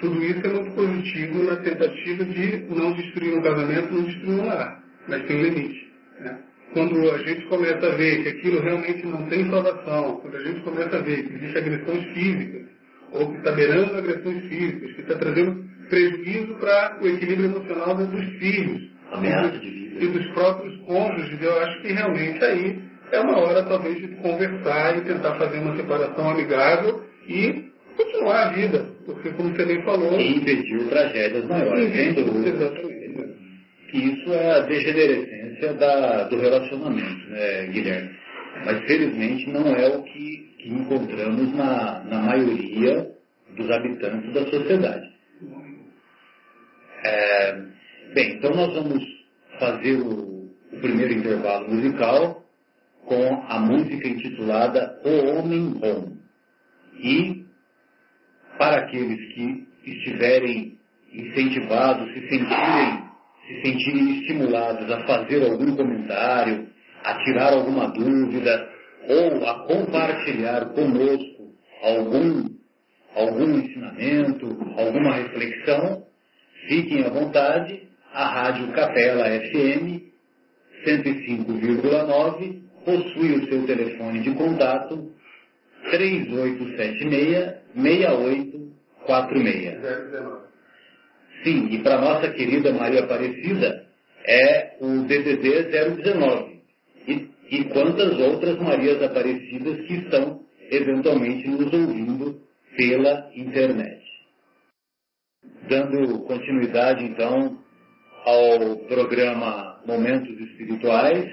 tudo isso é muito positivo na tentativa de não destruir um casamento, não destruir um lar. Mas tem um limite. Né? Quando a gente começa a ver que aquilo realmente não tem salvação, quando a gente começa a ver que existem agressões físicas, ou que está beirando agressões físicas, que está trazendo prejuízo para o equilíbrio emocional dos filhos e dos próprios cônjuges, eu acho que realmente aí é uma hora talvez de conversar e tentar fazer uma separação amigável e continuar a vida. Porque como você bem falou. E impedir tragédias maiores. Exatamente. Isso é a degenerescência da, do relacionamento, né, Guilherme? Mas felizmente não é o que, que encontramos na, na maioria dos habitantes da sociedade. É, bem, então nós vamos fazer o, o primeiro intervalo musical com a música intitulada O Homem Bom. E, para aqueles que estiverem incentivados, se sentirem, se sentirem estimulados a fazer algum comentário, a tirar alguma dúvida, ou a compartilhar conosco algum, algum ensinamento, alguma reflexão, fiquem à vontade. A Rádio Capela FM 105,9 possui o seu telefone de contato 3876-6846. Sim, e para nossa querida Maria Aparecida é o DDD 019. E, e quantas outras Marias Aparecidas que estão eventualmente nos ouvindo pela internet. Dando continuidade então ao programa Momentos Espirituais,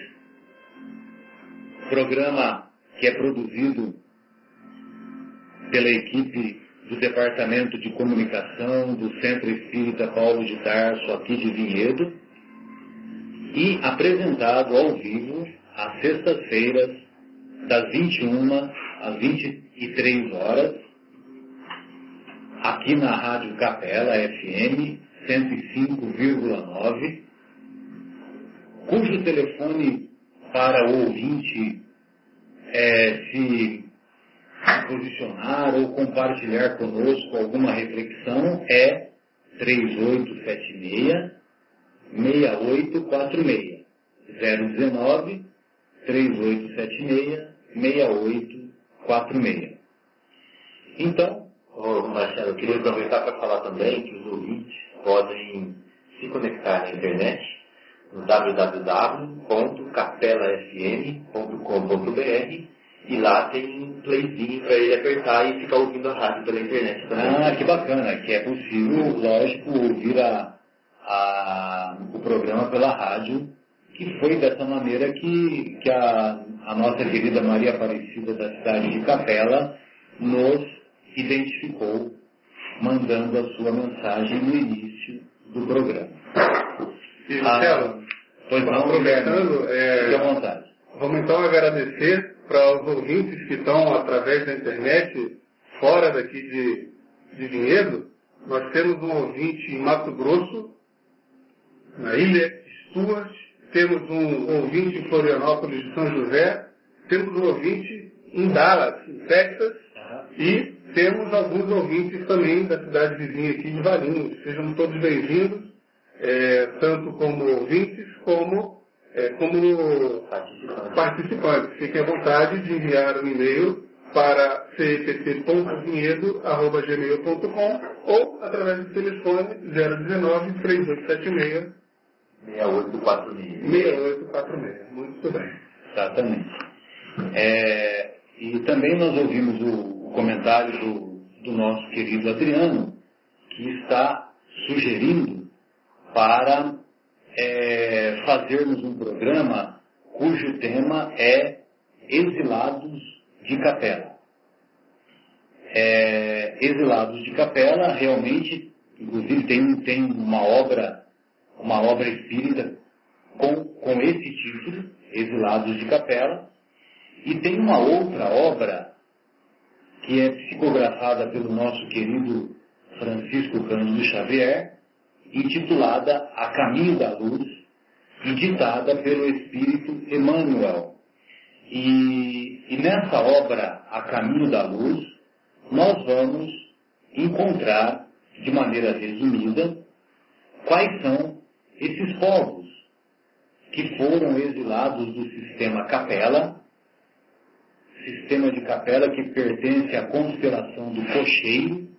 programa que é produzido pela equipe do Departamento de Comunicação do Centro Espírita Paulo de Tarso, aqui de Vinhedo, e apresentado ao vivo às sextas-feiras, das 21 às 23 horas, aqui na Rádio Capela FM 105,9, cujo telefone para o ouvinte é, se posicionar ou compartilhar conosco alguma reflexão é 3876 6846 019 3876 6846. Então, Ô, Marcelo, eu queria aproveitar para falar também que os ouvintes podem se conectar na internet no www.capelafm.com.br e lá tem um playzinho para ele apertar e ficar ouvindo a rádio pela internet também. Ah, que bacana, que é possível, lógico, ouvir a, a, o programa pela rádio, que foi dessa maneira que, que a, a nossa querida Maria Aparecida da cidade de Capela nos identificou, mandando a sua mensagem no início do programa. E, Marcelo, Pois não, aproveitando, é, fique à vontade. Vamos então agradecer para os ouvintes que estão através da internet, fora daqui de, de Vinhedo. Nós temos um ouvinte em Mato Grosso, na ilha Stuart, temos um ouvinte em Florianópolis de São José, temos um ouvinte em Dallas, em Texas, e temos alguns ouvintes também da cidade vizinha aqui de Valinhos. Sejam todos bem-vindos, é, tanto como ouvintes como, é, como participantes. Fiquem à vontade de enviar um e-mail para cept.vinhedo.gmail.com ou através do telefone 019 3876 6846. 6846. Muito bem. Exatamente. É, e também nós ouvimos o, o comentário do, do nosso querido Adriano, que está sugerindo para é, fazermos um programa cujo tema é Exilados de Capela. É, Exilados de Capela realmente, inclusive tem, tem uma obra, uma obra espírita com, com esse título, Exilados de Capela, e tem uma outra obra que é psicografada pelo nosso querido Francisco Cândido Xavier, intitulada A Caminho da Luz, e ditada pelo Espírito Emmanuel. E, e nessa obra, A Caminho da Luz, nós vamos encontrar, de maneira resumida, quais são esses povos que foram exilados do sistema capela sistema de capela que pertence à constelação do cocheiro,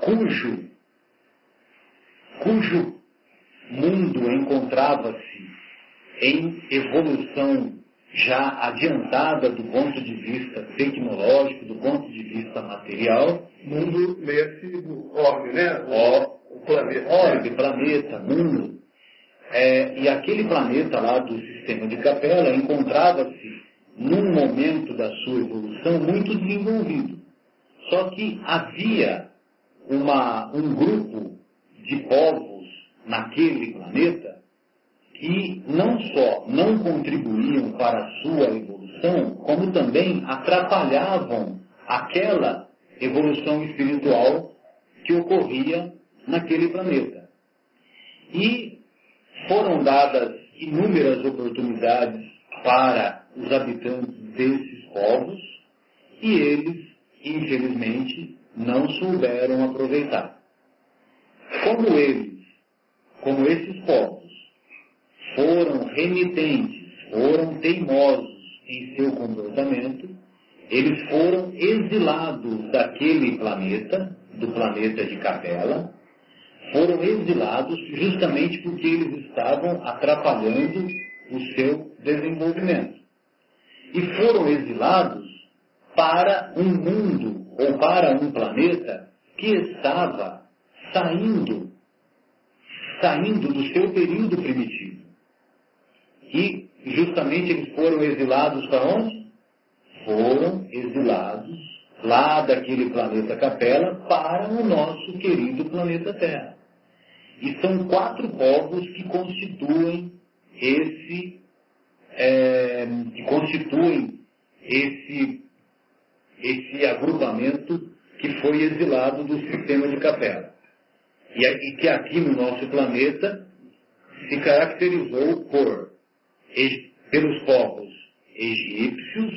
cujo, cujo mundo encontrava-se em evolução já adiantada do ponto de vista tecnológico, do ponto de vista material. Mundo nesse orbe, né? O, o planeta. Orbe, planeta, mundo. É, e aquele planeta lá do sistema de capela encontrava-se num momento da sua evolução muito desenvolvido. Só que havia uma, um grupo de povos naquele planeta que não só não contribuíam para a sua evolução, como também atrapalhavam aquela evolução espiritual que ocorria naquele planeta. E foram dadas inúmeras oportunidades para os habitantes desses povos e eles, infelizmente, não souberam aproveitar. Como eles, como esses povos, foram remitentes, foram teimosos em seu comportamento, eles foram exilados daquele planeta, do planeta de Capela, foram exilados justamente porque eles estavam atrapalhando o seu desenvolvimento. E foram exilados para um mundo ou para um planeta que estava saindo, saindo do seu período primitivo. E justamente eles foram exilados para onde? Foram exilados lá daquele planeta Capela para o nosso querido planeta Terra. E são quatro povos que constituem esse, é, que constituem esse, esse agrupamento que foi exilado do sistema de capela. E, e que aqui no nosso planeta se caracterizou por, pelos povos egípcios,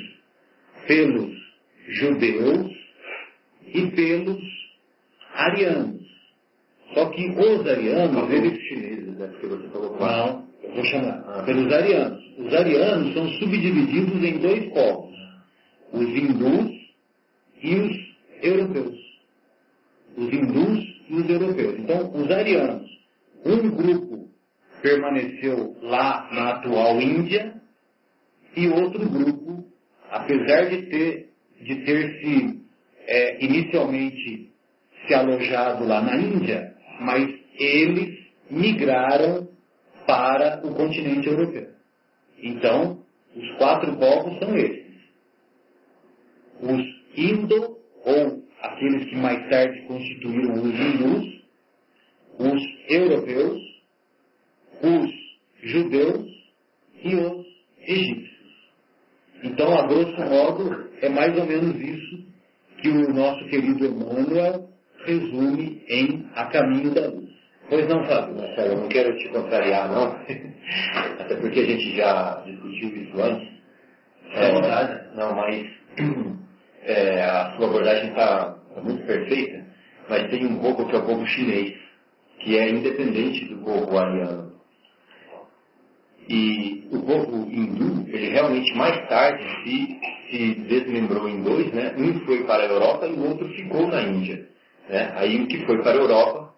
pelos judeus e pelos arianos. Só que os arianos, eles chineses, né? Porque você falou Não, eu vou chamar, ah. pelos arianos. Os arianos são subdivididos em dois povos, os hindus e os europeus. Os hindus e os europeus. Então, os arianos, um grupo permaneceu lá na atual Índia e outro grupo, apesar de ter, de ter se é, inicialmente se alojado lá na Índia, mas eles migraram para o continente europeu. Então, os quatro povos são esses. Os indo, ou aqueles que mais tarde constituíram os hindus, os europeus, os judeus e os egípcios. Então, a grosso modo, é mais ou menos isso que o nosso querido Emmanuel resume em A Caminho da Luz. Pois não, Fábio, Marcelo, eu não quero te contrariar, não. Até porque a gente já discutiu isso antes. É verdade. Não, mas é, a sua abordagem está tá muito perfeita, mas tem um povo que é o povo chinês, que é independente do povo ariano. E o povo hindu, ele realmente mais tarde se, se desmembrou em dois, né? Um foi para a Europa e o outro ficou na Índia. Né? Aí o que foi para a Europa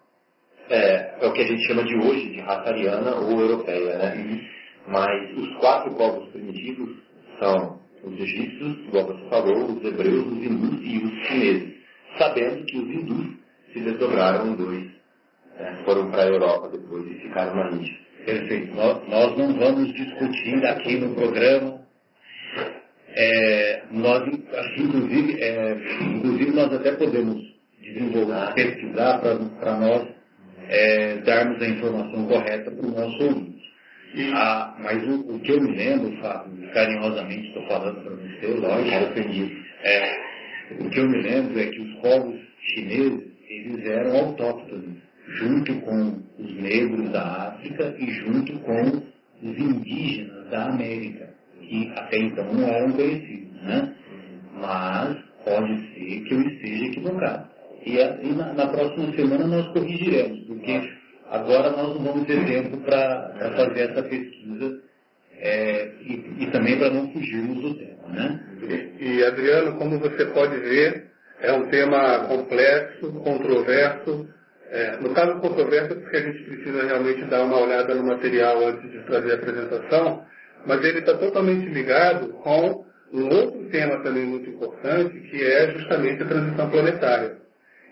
é, é o que a gente chama de hoje de raça ariana ou europeia. Né? Mas os quatro povos primitivos são os egípcios, igual você falou, os hebreus, os hindus e os chineses. Sabendo que os hindus se desdobraram em dois. Né? Foram para a Europa depois e ficaram na Índia. Perfeito. Nós, nós não vamos discutir aqui no programa. É, nós, inclusive, é, inclusive, nós até podemos desenvolver, pesquisar para nós é, darmos a informação correta para o nosso ouvinte. Ah, mas o, o, que eu me lembro, Fábio, carinhosamente estou falando para você, lógico, é, o que eu me lembro é que os povos chineses, eles eram autóctones, junto com os negros da África e junto com os indígenas da América, que até então não eram conhecidos, né? Mas pode ser que eu esteja equivocado. E, a, e na, na, próxima semana nós corrigiremos, porque agora nós não vamos ter tempo para fazer essa pesquisa é, e, e, também para não fugirmos do tema. Né? E, e, Adriano, como você pode ver, é um tema complexo, controverso. É, no caso controverso, porque a gente precisa realmente dar uma olhada no material antes de fazer a apresentação, mas ele está totalmente ligado com um outro tema também muito importante, que é justamente a transição planetária.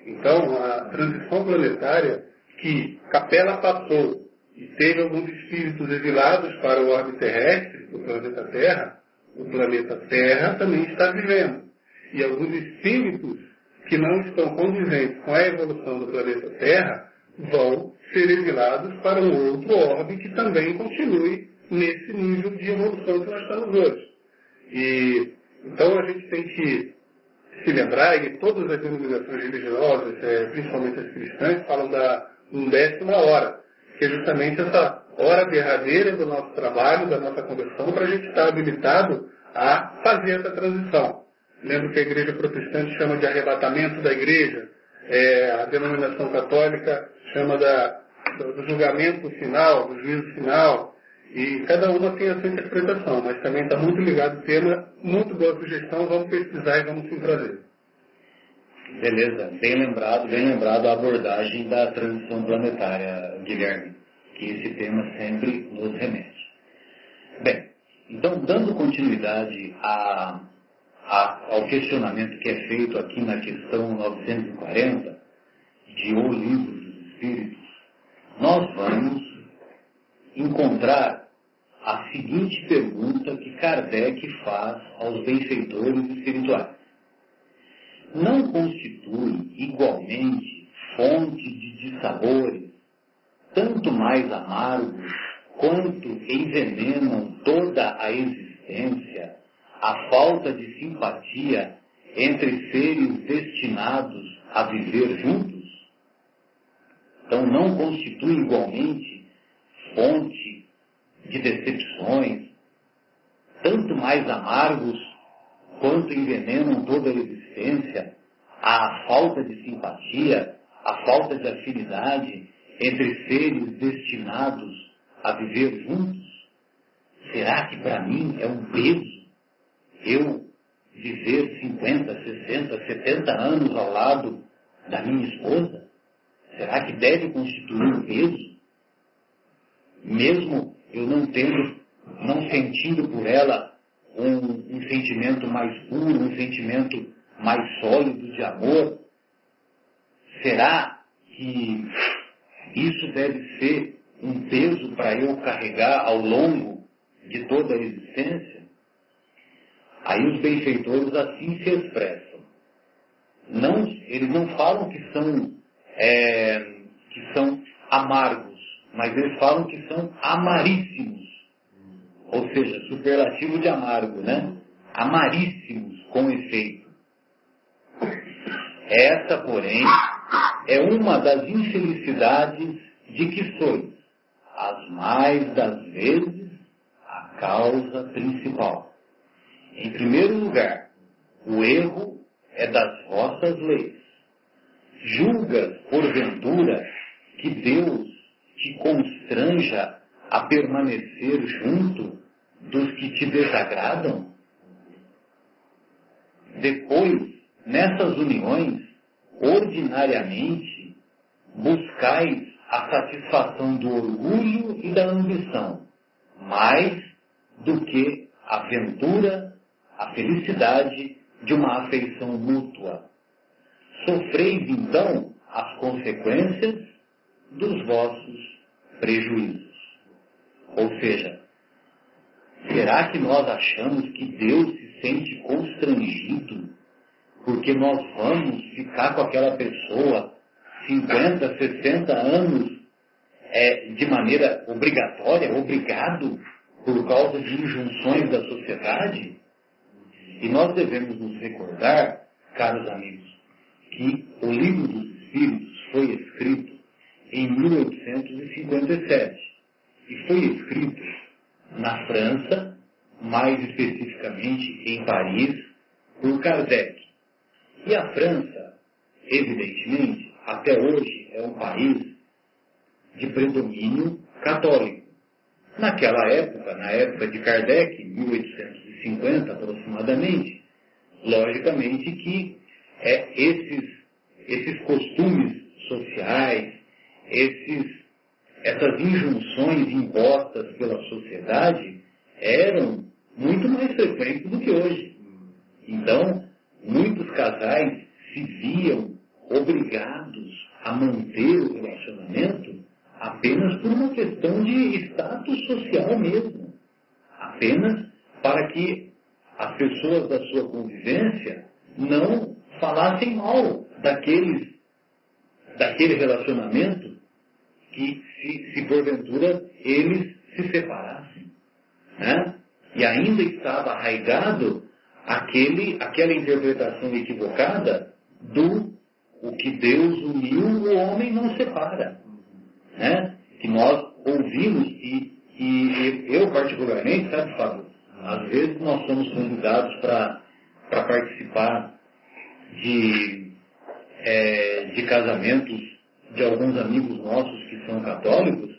Então, a transição planetária que Capela passou e teve alguns espíritos exilados para o orbe terrestre, do planeta Terra, o planeta Terra também está vivendo. E alguns espíritos que não estão condizentes com a evolução do planeta Terra vão ser exilados para um outro orbe que também continue nesse nível de evolução que nós estamos hoje. E, então a gente tem que se lembrar, e todas as denominações religiosas, é, principalmente as cristãs, falam da undécima hora, que é justamente essa hora derradeira do nosso trabalho, da nossa conversão, para a gente estar habilitado a fazer essa transição. Lembro que a igreja protestante chama de arrebatamento da igreja, é, a denominação católica chama da, do julgamento final, do juízo final, e cada uma tem a sua interpretação, mas também está muito ligado ao tema, muito boa sugestão, vamos pesquisar e vamos se trazer. Beleza, bem lembrado, bem lembrado a abordagem da transição planetária, Guilherme, que esse tema sempre nos remete. Bem, então, dando continuidade a, a, ao questionamento que é feito aqui na questão 940, de O Livro dos Espíritos, nós vamos encontrar a seguinte pergunta que Kardec faz aos benfeitores espirituais. Não constitui igualmente fonte de dissabores, tanto mais amargos quanto envenenam toda a existência, a falta de simpatia entre seres destinados a viver juntos? Então não constitui igualmente fonte de decepções, tanto mais amargos quanto envenenam toda a existência, a falta de simpatia, a falta de afinidade entre seres destinados a viver juntos? Será que para mim é um peso eu viver 50, 60, 70 anos ao lado da minha esposa? Será que deve constituir um peso? mesmo eu não tendo, não sentindo por ela um, um sentimento mais puro, um sentimento mais sólido de amor, será que isso deve ser um peso para eu carregar ao longo de toda a existência? Aí os benfeitores assim se expressam. Não, eles não falam que são, é, que são amargos mas eles falam que são amaríssimos. Ou seja, superlativo de amargo, né? Amaríssimos, com efeito. Essa, porém, é uma das infelicidades de que sois, as mais das vezes, a causa principal. Em primeiro lugar, o erro é das vossas leis. Julgas, porventura, que Deus te constranja a permanecer junto dos que te desagradam? Depois, nessas uniões, ordinariamente, buscais a satisfação do orgulho e da ambição, mais do que a ventura, a felicidade de uma afeição mútua. Sofreis então as consequências dos vossos prejuízos. Ou seja, será que nós achamos que Deus se sente constrangido porque nós vamos ficar com aquela pessoa 50, 60 anos é, de maneira obrigatória, obrigado, por causa de injunções da sociedade? E nós devemos nos recordar, caros amigos, que o livro dos Espíritos foi escrito em 1857 e foi escrito na França, mais especificamente em Paris, por Kardec. E a França, evidentemente, até hoje é um país de predomínio católico. Naquela época, na época de Kardec, 1850 aproximadamente, logicamente que é, esses, esses costumes sociais, esses, essas injunções impostas pela sociedade eram muito mais frequentes do que hoje. Então, muitos casais se viam obrigados a manter o relacionamento apenas por uma questão de status social mesmo. Apenas para que as pessoas da sua convivência não falassem mal daqueles, daquele relacionamento que, se, se porventura eles se separassem. Né? E ainda estava arraigado aquele, aquela interpretação equivocada do o que Deus uniu, o homem não separa. Né? Que nós ouvimos e, e eu particularmente, sabe, Fábio, às vezes nós somos convidados para participar de, é, de casamentos de alguns amigos nossos que são católicos,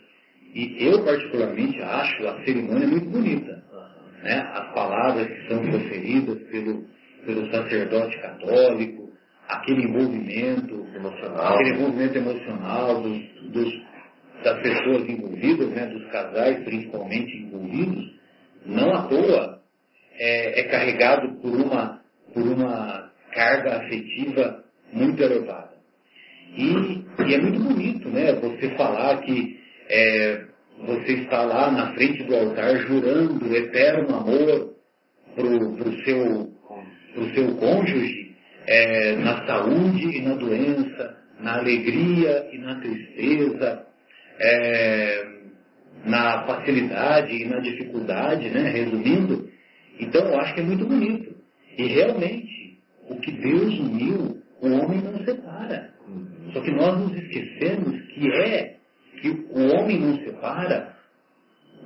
e eu particularmente acho a cerimônia muito bonita. Né? As palavras que são proferidas pelo, pelo sacerdote católico, aquele envolvimento emocional, aquele envolvimento emocional dos, dos, das pessoas envolvidas, né? dos casais principalmente envolvidos, não à toa é, é carregado por uma, por uma carga afetiva muito elevada. E, e, é muito bonito, né? Você falar que é, você está lá na frente do altar jurando eterno amor para o seu, pro seu cônjuge, é, na saúde e na doença, na alegria e na tristeza, é, na facilidade e na dificuldade, né? resumindo. Então eu acho que é muito bonito. E realmente, o que Deus uniu, o homem não separa. Só que nós nos esquecemos que é que o homem não separa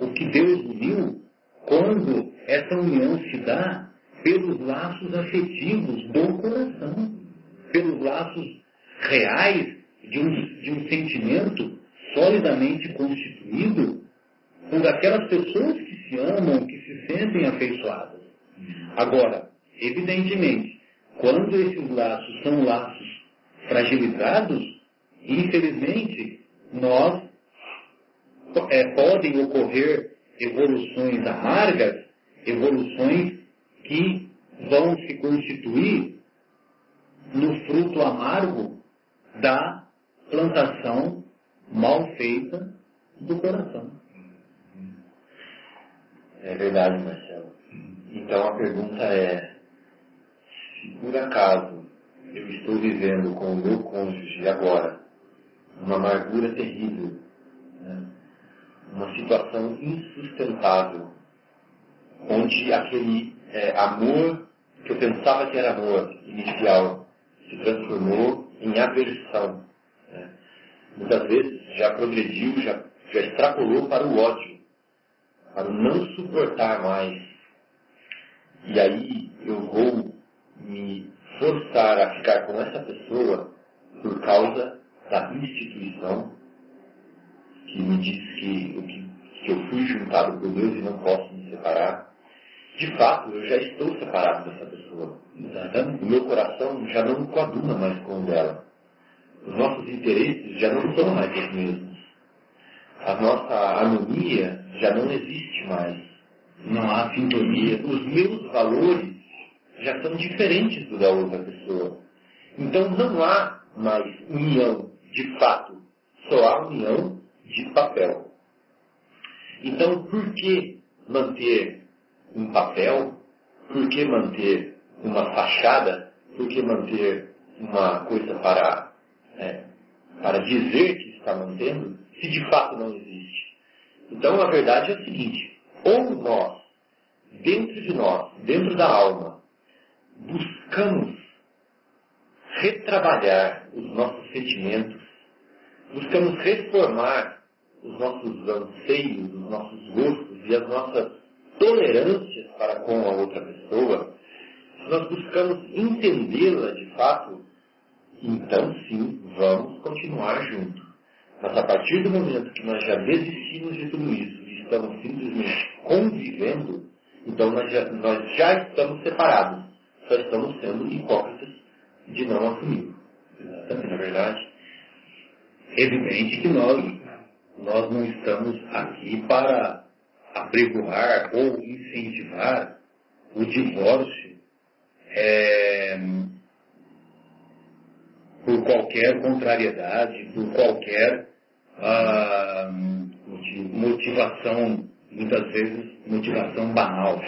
o que Deus uniu quando essa união se dá pelos laços afetivos do coração, pelos laços reais de um, de um sentimento solidamente constituído por aquelas pessoas que se amam, que se sentem afeiçoadas. Agora, evidentemente, quando esses laços são laços fragilizados, infelizmente, nós é, podem ocorrer evoluções amargas, evoluções que vão se constituir no fruto amargo da plantação mal feita do coração. É verdade, Marcelo. Então a pergunta é, se por acaso eu estou vivendo com o meu cônjuge agora uma amargura terrível, né? Uma situação insustentável, onde aquele é, amor que eu pensava que era amor inicial se transformou em aversão. Né? Muitas vezes já progrediu, já, já extrapolou para o ódio, para não suportar mais. E aí eu vou me forçar a ficar com essa pessoa por causa da instituição me diz que, que, que eu fui juntado por Deus e não posso me separar. De fato, eu já estou separado dessa pessoa. Exatamente. O meu coração já não coaduna mais com o dela. Os nossos interesses já não são mais os mesmos. A nossa harmonia já não existe mais. Não há sintonia. Os meus valores já são diferentes do da outra pessoa. Então não há mais união de fato. Só há união de papel. Então por que manter um papel? Por que manter uma fachada? Por que manter uma coisa para, é, para dizer que está mantendo, se de fato não existe? Então a verdade é a seguinte, ou nós, dentro de nós, dentro da alma, buscamos retrabalhar os nossos sentimentos, buscamos reformar os nossos anseios, os nossos gostos e as nossas tolerâncias para com a outra pessoa, se nós buscamos entendê-la de fato, então sim, vamos continuar juntos. Mas a partir do momento que nós já desistimos de tudo isso e estamos simplesmente convivendo, então nós já, nós já estamos separados. Só estamos sendo hipócritas de não assumir. Exatamente, na verdade. Evidente que nós, nós não estamos aqui para apregoar ou incentivar o divórcio é, por qualquer contrariedade, por qualquer ah, motivação, muitas vezes motivação banal.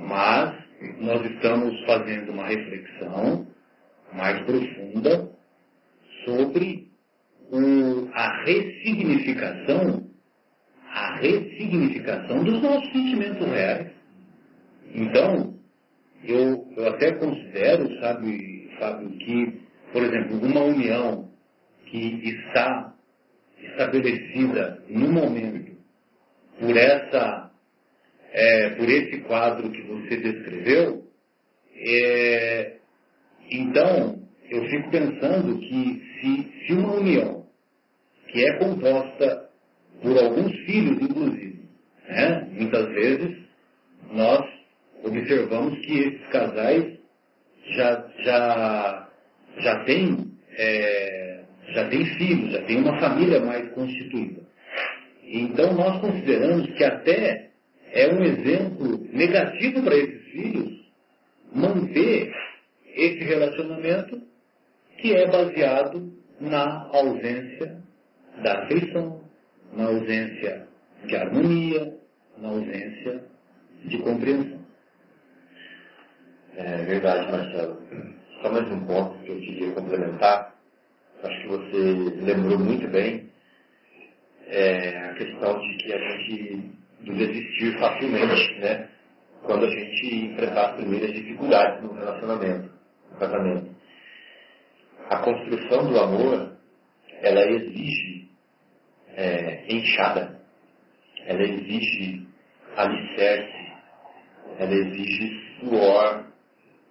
Mas nós estamos fazendo uma reflexão mais profunda sobre o, a ressignificação, a ressignificação dos nossos sentimentos reais. Então, eu, eu até considero, sabe, Fábio, que, por exemplo, uma união que está estabelecida no momento por essa é, por esse quadro que você descreveu, é, então eu fico pensando que se, se uma união que é composta por alguns filhos, inclusive, né, muitas vezes nós observamos que esses casais já, já, já têm é, já tem filhos, já tem uma família mais constituída. Então nós consideramos que até é um exemplo negativo para esses filhos manter esse relacionamento que é baseado na ausência da afeição, na ausência de harmonia, na ausência de compreensão. É verdade, Marcelo. Só mais um ponto que eu queria complementar. Acho que você lembrou muito bem é a questão de que a gente desistir facilmente, né? Quando a gente enfrentar as primeiras dificuldades no relacionamento, no casamento. A construção do amor, ela exige é, enxada, ela exige alicerce, ela exige suor,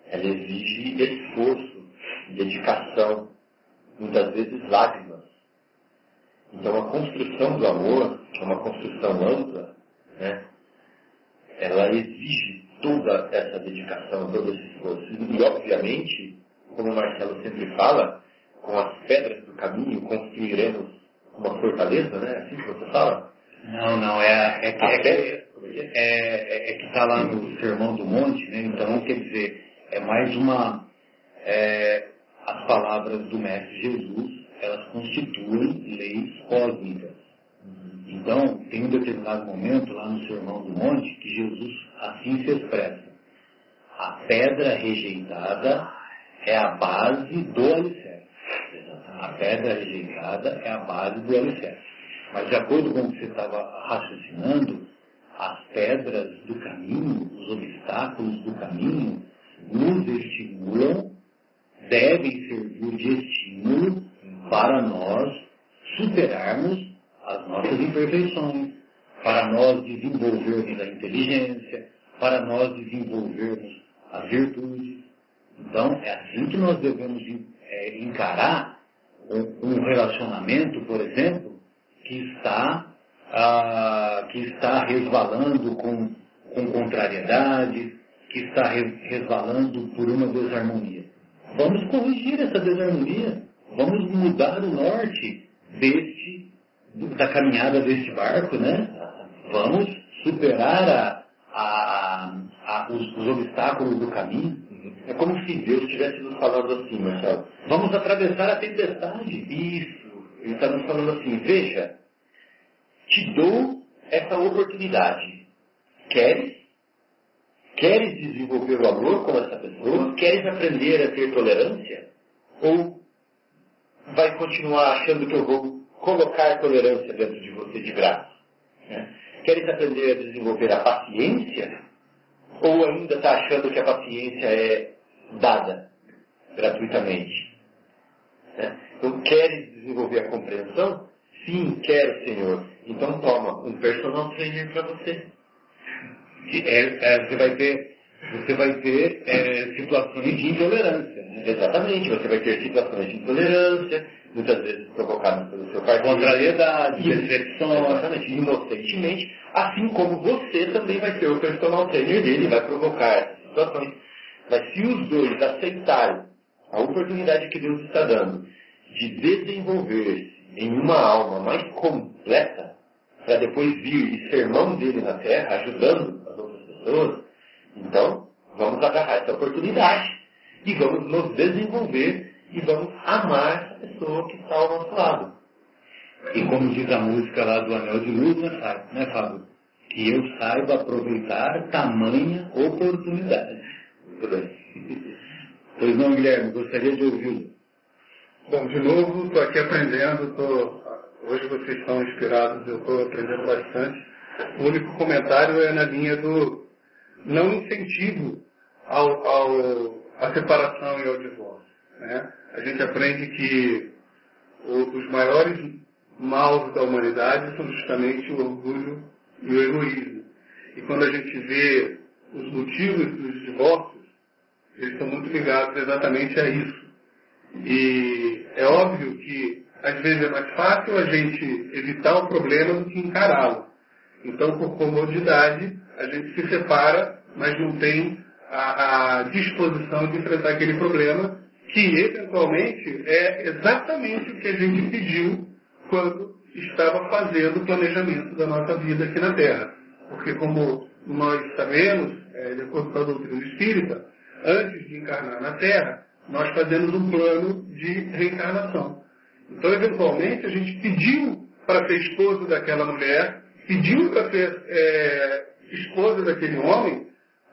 ela exige esforço, dedicação, muitas vezes lágrimas. Então a construção do amor, que é uma construção ampla, né, ela exige toda essa dedicação, todo esse esforço. E obviamente, como o Marcelo sempre fala, com as pedras do caminho construiremos uma fortaleza, né? Assim que você fala? Não, não, é, é, que, é, é, é, é que está lá no Sermão do Monte, né? Então, quer dizer, é mais uma. É, as palavras do Mestre Jesus, elas constituem leis cósmicas. Então, tem um determinado momento lá no Sermão do Monte que Jesus assim se expressa. A pedra rejeitada é a base do alicerce. A pedra rejeitada é a base do alicerce. Mas de acordo com o que você estava raciocinando, as pedras do caminho, os obstáculos do caminho, nos estimulam, devem servir de estímulo para nós superarmos as nossas imperfeições, para nós desenvolvermos a inteligência, para nós desenvolvermos as virtudes. Então, é assim que nós devemos é, encarar um, relacionamento, por exemplo, que está, ah, que está resvalando com, com contrariedades, que está resvalando por uma desarmonia. Vamos corrigir essa desarmonia, vamos mudar o norte deste, da caminhada deste barco, né? Vamos superar a, a, a, os, os, obstáculos do caminho. É como se Deus estivesse nos falando assim, Marcelo. Vamos atravessar a tempestade. Isso. Ele está nos falando assim, veja, te dou essa oportunidade. Queres? Queres desenvolver o amor com essa pessoa? Queres aprender a ter tolerância? Ou vai continuar achando que eu vou colocar tolerância dentro de você de graça? Né? Queres aprender a desenvolver a paciência? Ou ainda está achando que a paciência é dada gratuitamente? Né? Então, queres desenvolver a compreensão? Sim, quero, Senhor. Então toma um personal trainer para você. É, é, você vai ter, você vai ter é, situações de intolerância. Né? Exatamente, você vai ter situações de intolerância, muitas vezes provocadas pelo seu pai. Contrariedade, decepção. Exatamente, inocentemente. Assim como você também vai ter o personal trainer dele, vai provocar situações. Mas se os dois aceitarem a oportunidade que Deus está dando de desenvolver em uma alma mais completa, para depois vir e ser mão dele na terra, ajudando as outras pessoas, então vamos agarrar essa oportunidade e vamos nos desenvolver e vamos amar essa pessoa que está ao nosso lado. E como diz a música lá do Anel de Luz, né, né Fábio? Que eu saiba aproveitar tamanha oportunidade. Muito bem. Pois não, Guilherme, gostaria de ouvi-lo. Bom, de novo, estou aqui aprendendo, tô, hoje vocês estão inspirados, eu estou aprendendo bastante. O único comentário é na linha do não incentivo ao, ao, à separação e ao divórcio. Né? A gente aprende que o, os maiores maus da humanidade são justamente o orgulho e o egoísmo. E quando a gente vê os motivos dos divórcios, eles estão muito ligados exatamente a isso. E é óbvio que às vezes é mais fácil a gente evitar o problema do que encará-lo. Então, por comodidade, a gente se separa, mas não tem a, a disposição de enfrentar aquele problema, que eventualmente é exatamente o que a gente pediu quando estava fazendo o planejamento da nossa vida aqui na Terra. Porque, como nós sabemos, é, de acordo com a doutrina espírita, antes de encarnar na Terra, nós fazemos um plano de reencarnação. Então, eventualmente, a gente pediu para ser esposo daquela mulher, pediu para ser é, esposa daquele homem,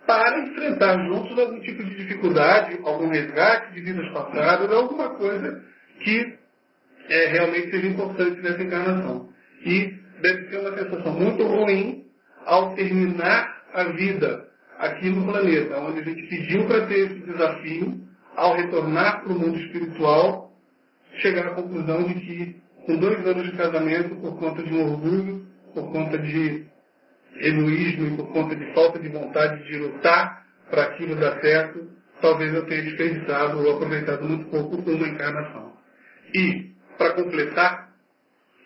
para enfrentar juntos algum tipo de dificuldade, algum resgate de vidas passadas, alguma coisa que é, realmente seja importante nessa encarnação. E deve ser uma sensação muito ruim ao terminar a vida aqui no planeta, onde a gente pediu para ter esse desafio, ao retornar para o mundo espiritual, chegar à conclusão de que, com dois anos de casamento, por conta de um orgulho, por conta de egoísmo e por conta de falta de vontade de lutar para aquilo dar certo, talvez eu tenha desperdiçado ou aproveitado muito pouco uma encarnação. E, para completar,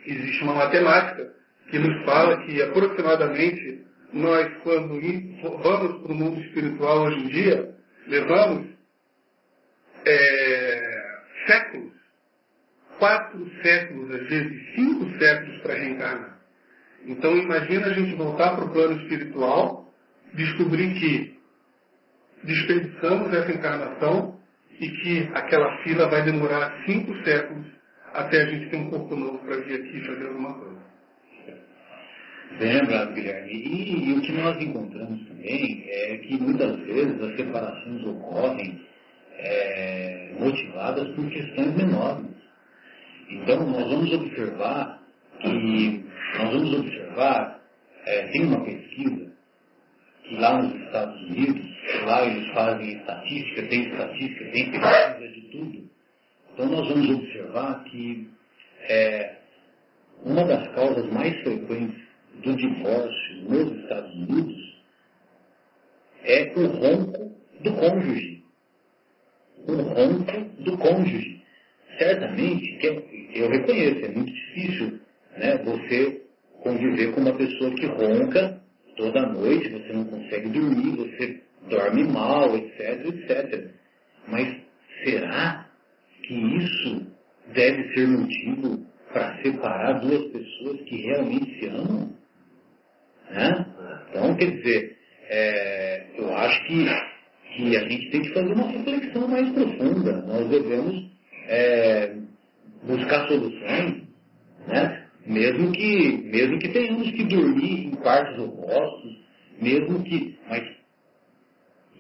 existe uma matemática que nos fala que aproximadamente nós, quando vamos para o mundo espiritual hoje em dia, levamos é, séculos quatro séculos, às vezes cinco séculos para reencarnar. Então imagina a gente voltar para o plano espiritual, descobrir que desperdiçamos essa encarnação e que aquela fila vai demorar cinco séculos até a gente ter um corpo novo para vir aqui fazer alguma coisa. Bem lembrado, Guilherme. E, e, o que nós encontramos também é que muitas vezes as separações ocorrem é, motivadas por questões menores. Então, nós vamos observar que, nós vamos observar, é, tem uma pesquisa, que lá nos Estados Unidos, lá eles fazem estatística, tem estatística, tem pesquisa de tudo. Então, nós vamos observar que é, uma das causas mais frequentes do divórcio nos Estados Unidos é o ronco do cônjuge. o ronco do cônjuge. Certamente, eu reconheço, é muito difícil né, você conviver com uma pessoa que ronca toda noite, você não consegue dormir, você dorme mal, etc, etc. Mas será que isso deve ser motivo para separar duas pessoas que realmente se amam? Né? Então, quer dizer, é, eu acho que, que a gente tem que fazer uma reflexão mais profunda. Nós devemos é, buscar soluções, né? mesmo, que, mesmo que tenhamos que dormir em quartos opostos, mesmo que. Mas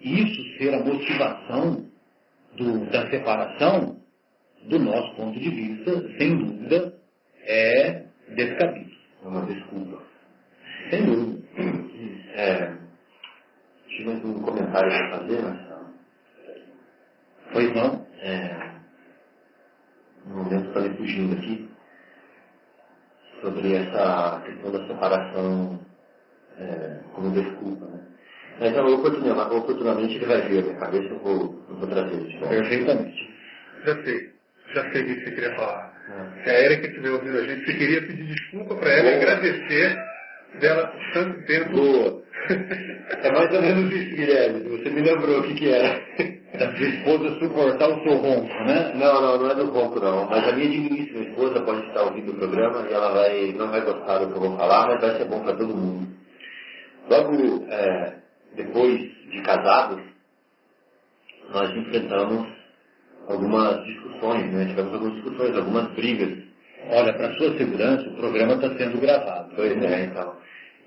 isso ser a motivação do, da separação, do nosso ponto de vista, sem dúvida, é descabido. É uma desculpa. Sem dúvida. É, tive um comentário para fazer, Marcelo. Pois não? É, no momento está me fugindo aqui, sobre essa questão da separação é, como desculpa. Né? Então, oportunamente, oportunamente ele vai vir a minha cabeça, eu vou, eu vou trazer isso. Perfeitamente. Já sei. Já sei o que você queria falar. É. Se a Erika estiver ouvindo a gente, você queria pedir desculpa para ela e agradecer dela tanto tempo. Boa. É mais ou menos isso, Guilherme. Você me lembrou o que, que era. Da sua esposa suportar o seu ronco, né? Não, não, não é do ronco, não. Mas a minha digníssima esposa pode estar ouvindo o programa e ela vai, não vai gostar do que eu vou falar, mas vai ser bom para todo mundo. Logo é, depois de casados, nós enfrentamos algumas discussões, né? Tivemos algumas discussões, algumas brigas. Olha, para sua segurança, o programa está sendo gravado. Pois é, então.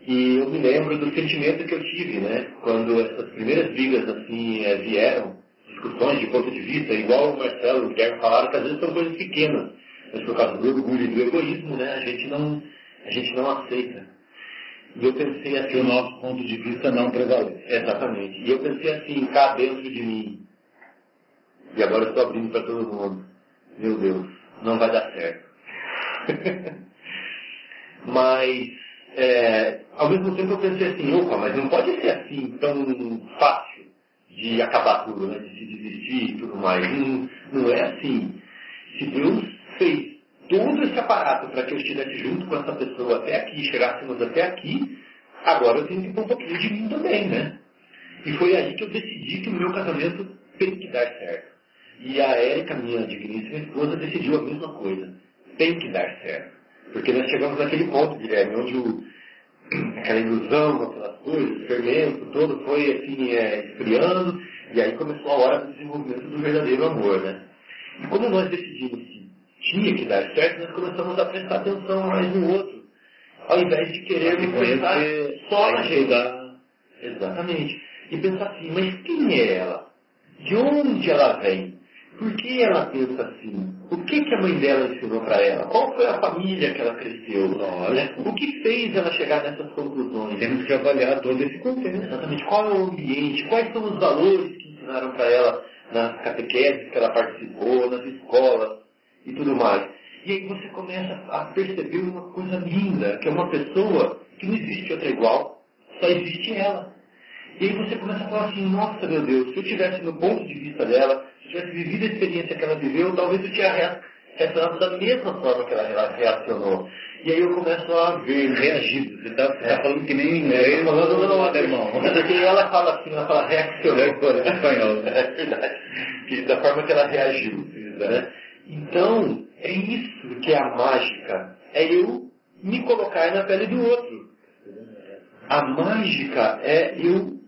E eu me lembro do sentimento que eu tive, né? Quando essas primeiras brigas, assim, é, vieram, discussões de ponto de vista, igual o Marcelo e o Guilherme falaram, que às vezes são coisas pequenas, mas por causa do orgulho e do egoísmo, né? A gente não, a gente não aceita. E eu pensei assim... Que o nosso ponto de vista não prevalece. Exatamente. E eu pensei assim, cá dentro de mim, e agora eu estou abrindo para todo mundo. Meu Deus, não vai dar certo. Mas, é, ao mesmo tempo eu pensei assim, opa, mas não pode ser assim tão fácil de acabar tudo, né? de desistir e tudo mais. Não, não é assim. Se Deus fez todo esse aparato para que eu estivesse junto com essa pessoa até aqui, chegássemos até aqui, agora eu tenho que pôr um pouquinho de mim também, né? E foi aí que eu decidi que o meu casamento tem que dar certo. E a Érica, minha digníssima esposa, decidiu a mesma coisa. Tem que dar certo. Porque nós chegamos naquele ponto, Guilherme, onde o, aquela ilusão, aquelas coisas, o fermento todo foi assim, é, esfriando, e aí começou a hora do desenvolvimento do verdadeiro amor, né? E como nós decidimos que tinha que dar certo, nós começamos a prestar atenção mais no outro. Ao invés de querermos pensar só na gente. Exatamente. E pensar assim, mas quem é ela? De onde ela vem? Por que ela pensa assim? O que, que a mãe dela ensinou para ela? Qual foi a família que ela cresceu? Olha, o que fez ela chegar nessas conclusões? Temos que avaliar todo esse contexto. Exatamente. Qual é o ambiente? Quais são os valores que ensinaram para ela nas catequeses que ela participou, nas escolas e tudo mais? E aí você começa a perceber uma coisa linda, que é uma pessoa que não existe outra igual, só existe ela. E aí você começa a falar assim, nossa meu Deus, se eu tivesse no ponto de vista dela, tivesse vivido a experiência que ela viveu, talvez eu tinha reacionado da mesma forma que ela reacionou. E aí eu começo a ver, reagir. Você está é. tá falando que nem em inglês, falando não, não, irmão. Porque ela fala assim, ela fala reaccionou. É espanhol. É verdade. Da forma que ela reagiu. Né? Então, é isso que é a mágica. É eu me colocar na pele do outro. A mágica é eu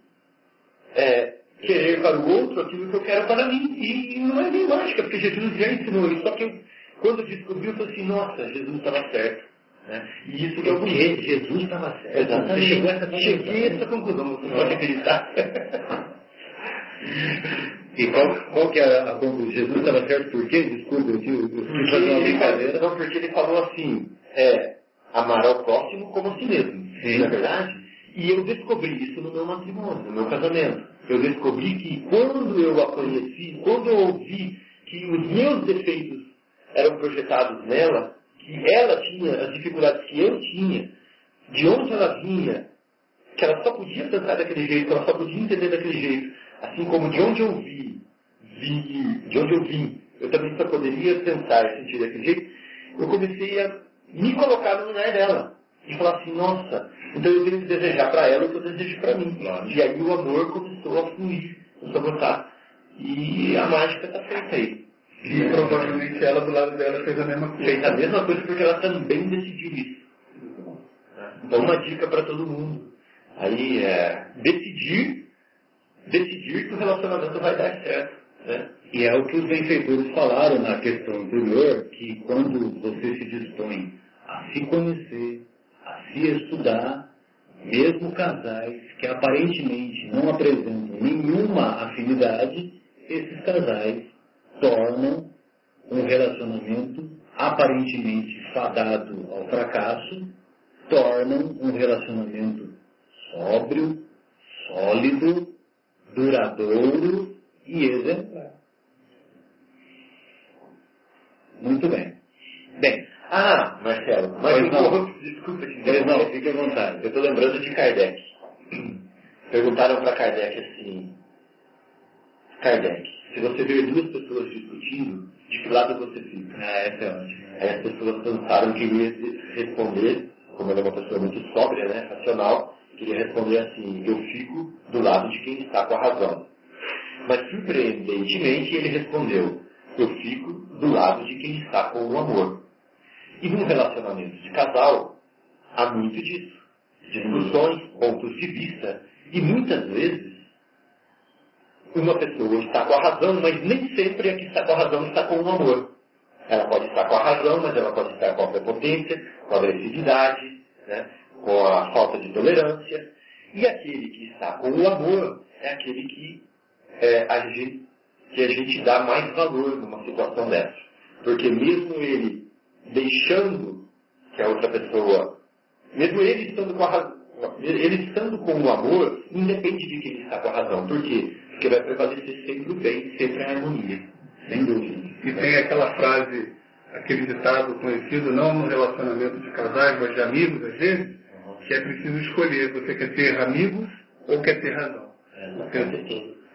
é, querer para o outro aquilo que eu quero para mim. E, e não é nem mágica, porque Jesus já ensinou isso. Só que eu, quando eu descobri, eu falei assim, nossa, Jesus estava certo. Né? E isso que eu bonito. Jesus estava certo. Exatamente. Você chegou a essa. Cheguei a essa conclusão, você pode acreditar. E qual, qual que é a conclusão? Jesus estava certo por quê? Desculpa, eu quis fazer uma brincadeira. Não, porque ele falou assim, é, amar ao próximo como a si mesmo. Sim. Não é verdade? E eu descobri isso no meu matrimônio, no meu casamento. Eu descobri que quando eu a conheci, quando eu ouvi que os meus defeitos eram projetados nela, que ela tinha as dificuldades que eu tinha, de onde ela vinha, que ela só podia pensar daquele jeito, ela só podia entender daquele jeito, assim como de onde eu vi, vir, de onde eu vim. Eu também só poderia pensar e sentir daquele jeito. Eu comecei a me colocar no lugar dela. E falar assim, nossa, então eu tenho que desejar para ela o que eu desejo para mim. E aí o amor começou a fluir, começou a botar. E a mágica está feita aí. E provavelmente ela do lado dela fez a mesma coisa. Fez a mesma coisa porque ela também decidiu isso. Então uma dica para todo mundo. Aí é decidir, decidir que o relacionamento vai dar certo. Né? E é o que os benfeitores falaram na questão anterior, que quando você se dispõe a se conhecer, se estudar, mesmo casais que aparentemente não apresentam nenhuma afinidade, esses casais tornam um relacionamento aparentemente fadado ao fracasso, tornam um relacionamento sóbrio, sólido, duradouro e exemplar. Muito bem. Bem. Ah, Marcelo, mas não. desculpa te dizer. Não, fique à vontade. Eu estou lembrando de Kardec. Perguntaram para Kardec assim, Kardec, se você vê duas pessoas discutindo, de que lado você fica? Ah, essa é ótima. Aí as pessoas pensaram que ele ia responder, como ele é uma pessoa muito sóbria, né, racional, queria responder assim, eu fico do lado de quem está com a razão. Mas surpreendentemente ele respondeu, eu fico do lado de quem está com o amor. E num relacionamento de casal, há muito disso. Discussões, pontos de vista. E muitas vezes, uma pessoa está com a razão, mas nem sempre a que está com a razão está com o amor. Ela pode estar com a razão, mas ela pode estar com a prepotência, com a agressividade, né? com a falta de tolerância. E aquele que está com o amor é aquele que é, a gente, que a gente dá mais valor numa situação dessa. Porque mesmo ele deixando que a outra pessoa, mesmo ele estando com a razão, ele estando com o amor, independe de quem está com a razão. Por quê? Porque vai prevalecer sempre o bem, sempre a harmonia. Sem dúvida. E tem aquela frase, aquele ditado conhecido, não no relacionamento de casais, mas de amigos, às vezes, que é preciso escolher. Você quer ter amigos ou quer ter razão?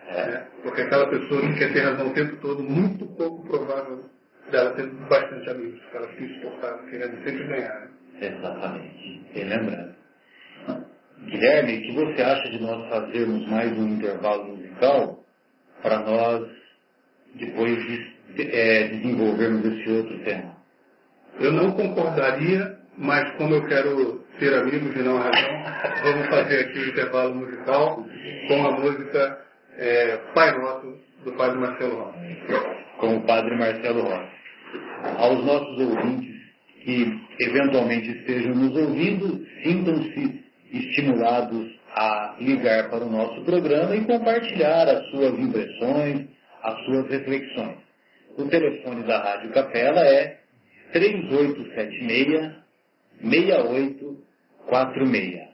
É, é. Porque aquela pessoa que quer ter razão o tempo todo, muito pouco provável dela ter bastante amigos, porque ela fica exportada, querendo sempre ganhar. Exatamente. Bem lembrado. Guilherme, o que você acha de nós fazermos mais um intervalo musical para nós depois de, é, desenvolvermos esse outro tema? Eu não concordaria, mas como eu quero ser amigos e não razão, vamos fazer aqui o intervalo musical com a música é, Pai Nosso, do Padre Marcelo Rossi. Com o Padre Marcelo Rossi. Aos nossos ouvintes que eventualmente estejam nos ouvindo, sintam-se estimulados a ligar para o nosso programa e compartilhar as suas impressões, as suas reflexões. O telefone da Rádio Capela é 3876 6846.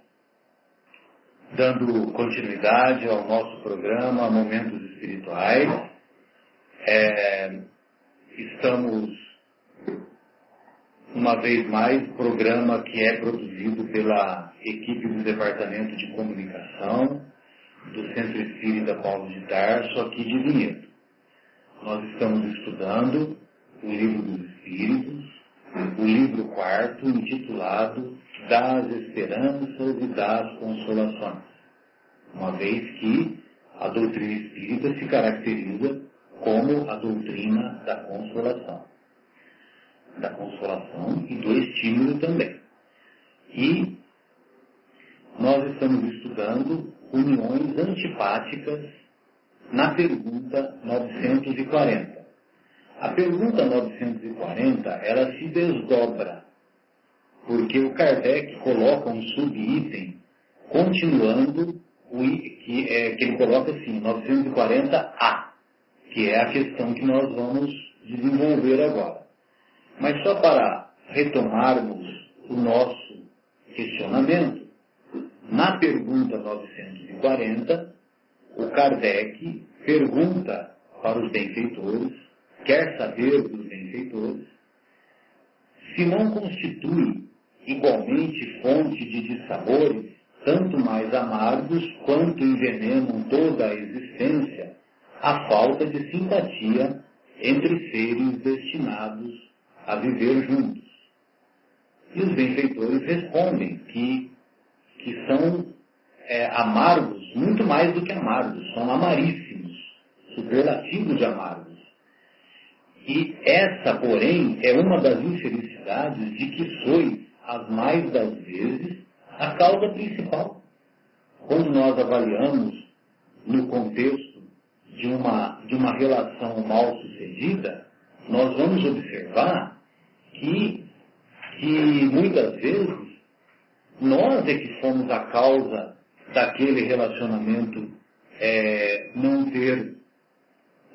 Dando continuidade ao nosso programa Momentos Espirituais, é, estamos uma vez mais, programa que é produzido pela equipe do Departamento de Comunicação do Centro Espírita Paulo de Tarso, aqui de Vinhedo. Nós estamos estudando o Livro dos Espíritos, o livro quarto, intitulado Das Esperanças e das Consolações, uma vez que a doutrina espírita se caracteriza como a doutrina da consolação da consolação e do estímulo também. E nós estamos estudando uniões antipáticas na pergunta 940. A pergunta 940, ela se desdobra, porque o Kardec coloca um subitem continuando que, é, que ele coloca assim, 940A, que é a questão que nós vamos desenvolver agora. Mas só para retomarmos o nosso questionamento, na pergunta 940, o Kardec pergunta para os benfeitores, quer saber dos benfeitores, se não constitui igualmente fonte de dissabores, tanto mais amargos quanto envenenam toda a existência, a falta de simpatia entre seres destinados a viver juntos. E os benfeitores respondem que, que são é, amargos, muito mais do que amargos, são amaríssimos, superlativos de amargos. E essa, porém, é uma das infelicidades de que sois, as mais das vezes, a causa principal. Quando nós avaliamos no contexto de uma, de uma relação mal sucedida, nós vamos observar que, que muitas vezes nós é que somos a causa daquele relacionamento é, não ter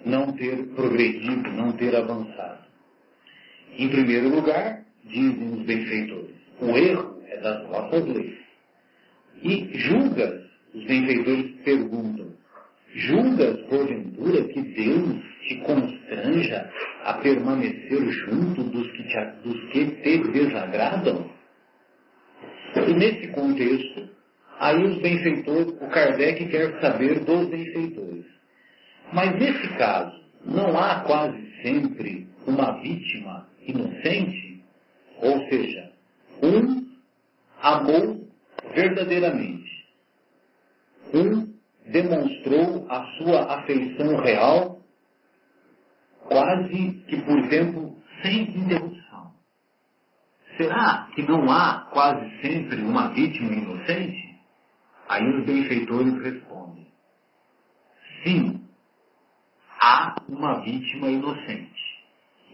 não ter progredido, não ter avançado. Em primeiro lugar, dizem os benfeitores, o erro é das vossas leis. E julgas, os benfeitores perguntam, julgas porventura que Deus te constranja a permanecer junto dos que te, dos que te desagradam? E nesse contexto, aí os benfeitores, o Kardec quer saber dos benfeitores. Mas nesse caso, não há quase sempre uma vítima inocente? Ou seja, um amou verdadeiramente. Um demonstrou a sua afeição real, quase que por tempo sem interrupção. Será que não há quase sempre uma vítima inocente? Aí os benfeitores respondem: sim, há uma vítima inocente.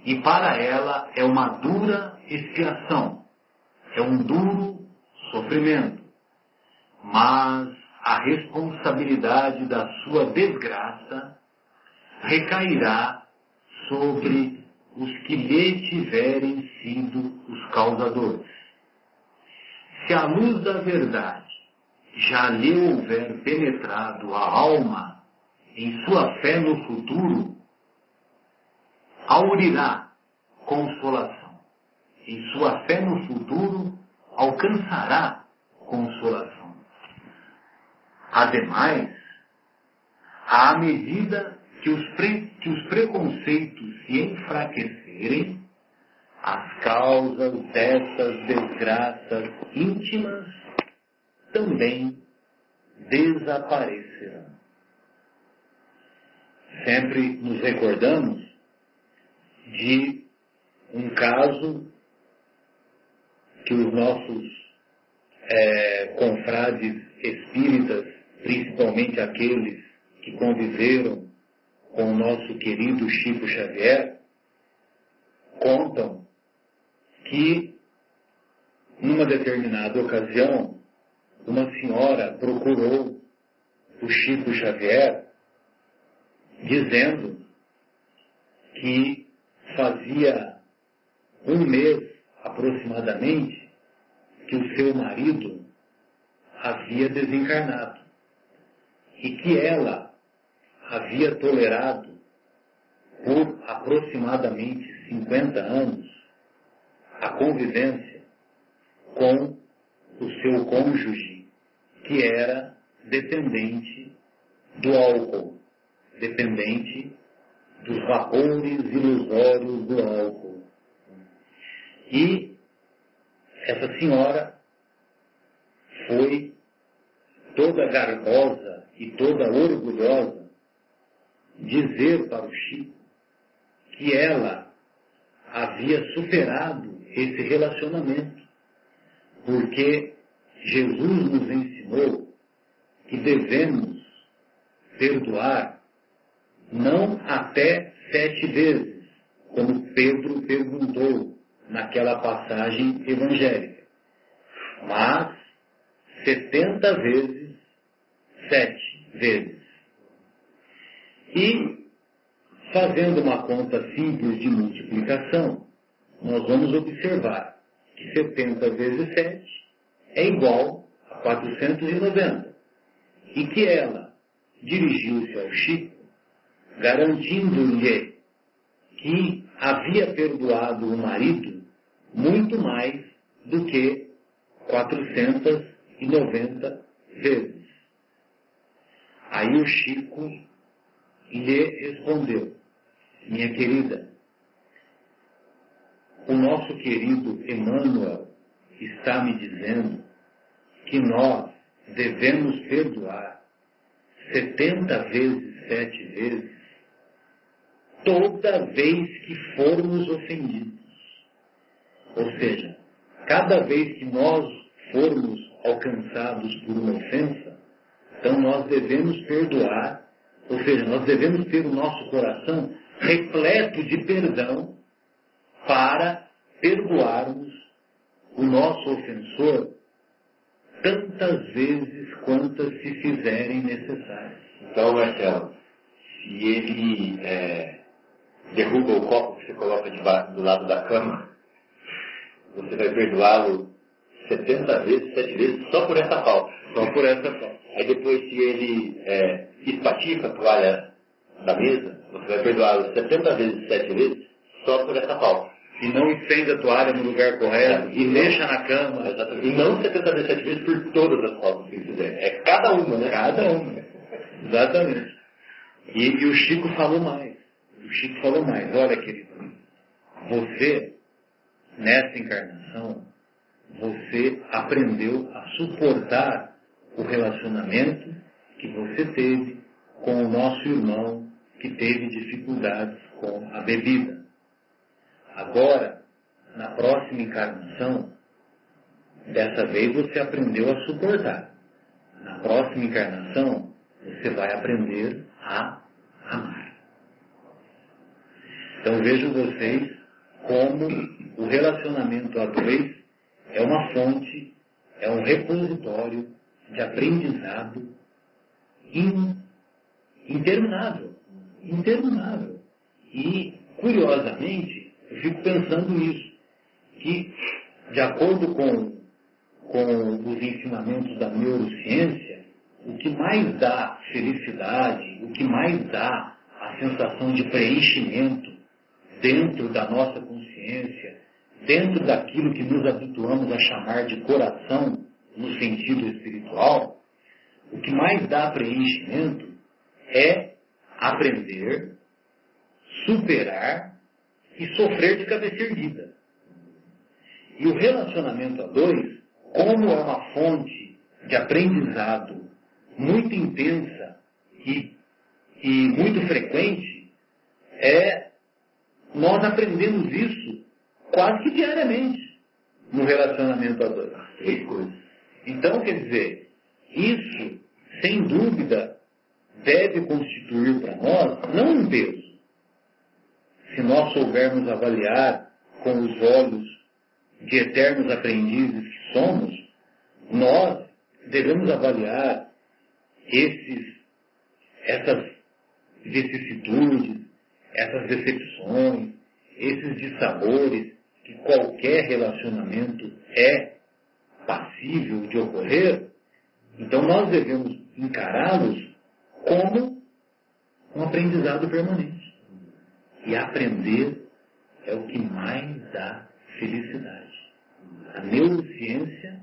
E para ela é uma dura expiação, é um duro sofrimento. Mas a responsabilidade da sua desgraça recairá sobre os que lhe tiverem sido os causadores. Se a luz da verdade já lhe houver penetrado a alma em sua fé no futuro, aurirá consolação. Em sua fé no futuro, alcançará consolação. Ademais, à medida que os, pre, que os preconceitos se enfraquecerem, as causas dessas desgraças íntimas também desaparecerão sempre nos recordamos de um caso que os nossos é, confrades espíritas, principalmente aqueles que conviveram com o nosso querido Chico Xavier, contam que, numa determinada ocasião, uma senhora procurou o Chico Xavier dizendo que fazia um mês aproximadamente que o seu marido havia desencarnado e que ela havia tolerado por aproximadamente 50 anos a convivência com o seu cônjuge, que era dependente do álcool dependente dos vapores ilusórios do álcool. E essa senhora foi toda garbosa e toda orgulhosa dizer para o Chico que ela havia superado esse relacionamento, porque Jesus nos ensinou que devemos perdoar não até sete vezes, como Pedro perguntou naquela passagem evangélica, mas setenta vezes, sete vezes. E, fazendo uma conta simples de multiplicação, nós vamos observar que 70 vezes 7 é igual a 490. E que ela dirigiu-se ao Chico garantindo-lhe que havia perdoado o marido muito mais do que 490 vezes. Aí o Chico lhe respondeu, minha querida, o nosso querido Emmanuel está me dizendo que nós devemos perdoar setenta vezes, sete vezes, toda vez que formos ofendidos. Ou seja, cada vez que nós formos alcançados por uma ofensa, então nós devemos perdoar, ou seja, nós devemos ter o nosso coração repleto de perdão para perdoarmos o nosso ofensor tantas vezes quantas se fizerem necessárias. Então, Marcelo, se ele é, derruba o copo que você coloca debaixo, do lado da cama, você vai perdoá-lo 70 vezes, 7 vezes, só por essa falta. Só por essa falta. Aí depois, se ele é, espatifa a toalha da mesa, você vai perdoá-lo 70 vezes, 7 vezes, só por essa falta. E não estende a toalha no lugar correto, é, e mexa na cama. Exatamente. E não 70 vezes, 7 vezes por todas as faltas que ele fizer. É cada uma, né? Cada uma. Exatamente. E, e o Chico falou mais. O Chico falou mais. Olha, querido, você, nessa encarnação, você aprendeu a suportar o relacionamento que você teve com o nosso irmão que teve dificuldades com a bebida. Agora, na próxima encarnação, dessa vez você aprendeu a suportar. Na próxima encarnação, você vai aprender a amar. Então vejam vocês como o relacionamento a dois é uma fonte, é um repositório de aprendizado in, interminável. Interminável. E, curiosamente, eu fico pensando nisso, que, de acordo com, com os ensinamentos da neurociência, o que mais dá felicidade, o que mais dá a sensação de preenchimento dentro da nossa consciência, dentro daquilo que nos habituamos a chamar de coração no sentido espiritual, o que mais dá preenchimento é aprender, superar e sofrer de cabeça erguida. E o relacionamento a dois, como é uma fonte de aprendizado muito intensa e, e muito frequente, é nós aprendemos isso quase que diariamente no relacionamento a dois. Três coisas. Então, quer dizer, isso, sem dúvida, deve constituir para nós não um peso. Se nós soubermos avaliar com os olhos de eternos aprendizes que somos, nós devemos avaliar esses, essas vicissitudes, essas decepções, esses dissabores que qualquer relacionamento é passível de ocorrer, então nós devemos encará-los como um aprendizado permanente. E aprender é o que mais dá felicidade. A neurociência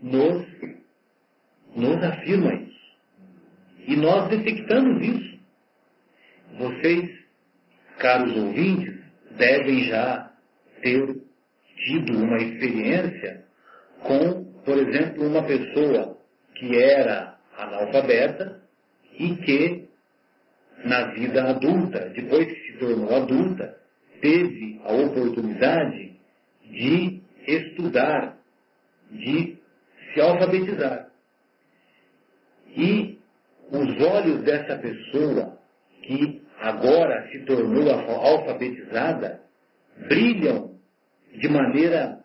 nos, nos afirma isso. E nós detectamos isso. Vocês, caros ouvintes, devem já ter tido uma experiência com, por exemplo, uma pessoa que era analfabeta e que, na vida adulta, depois que se tornou adulta, teve a oportunidade de estudar, de se alfabetizar. E os olhos dessa pessoa que agora se tornou alfabetizada brilham de maneira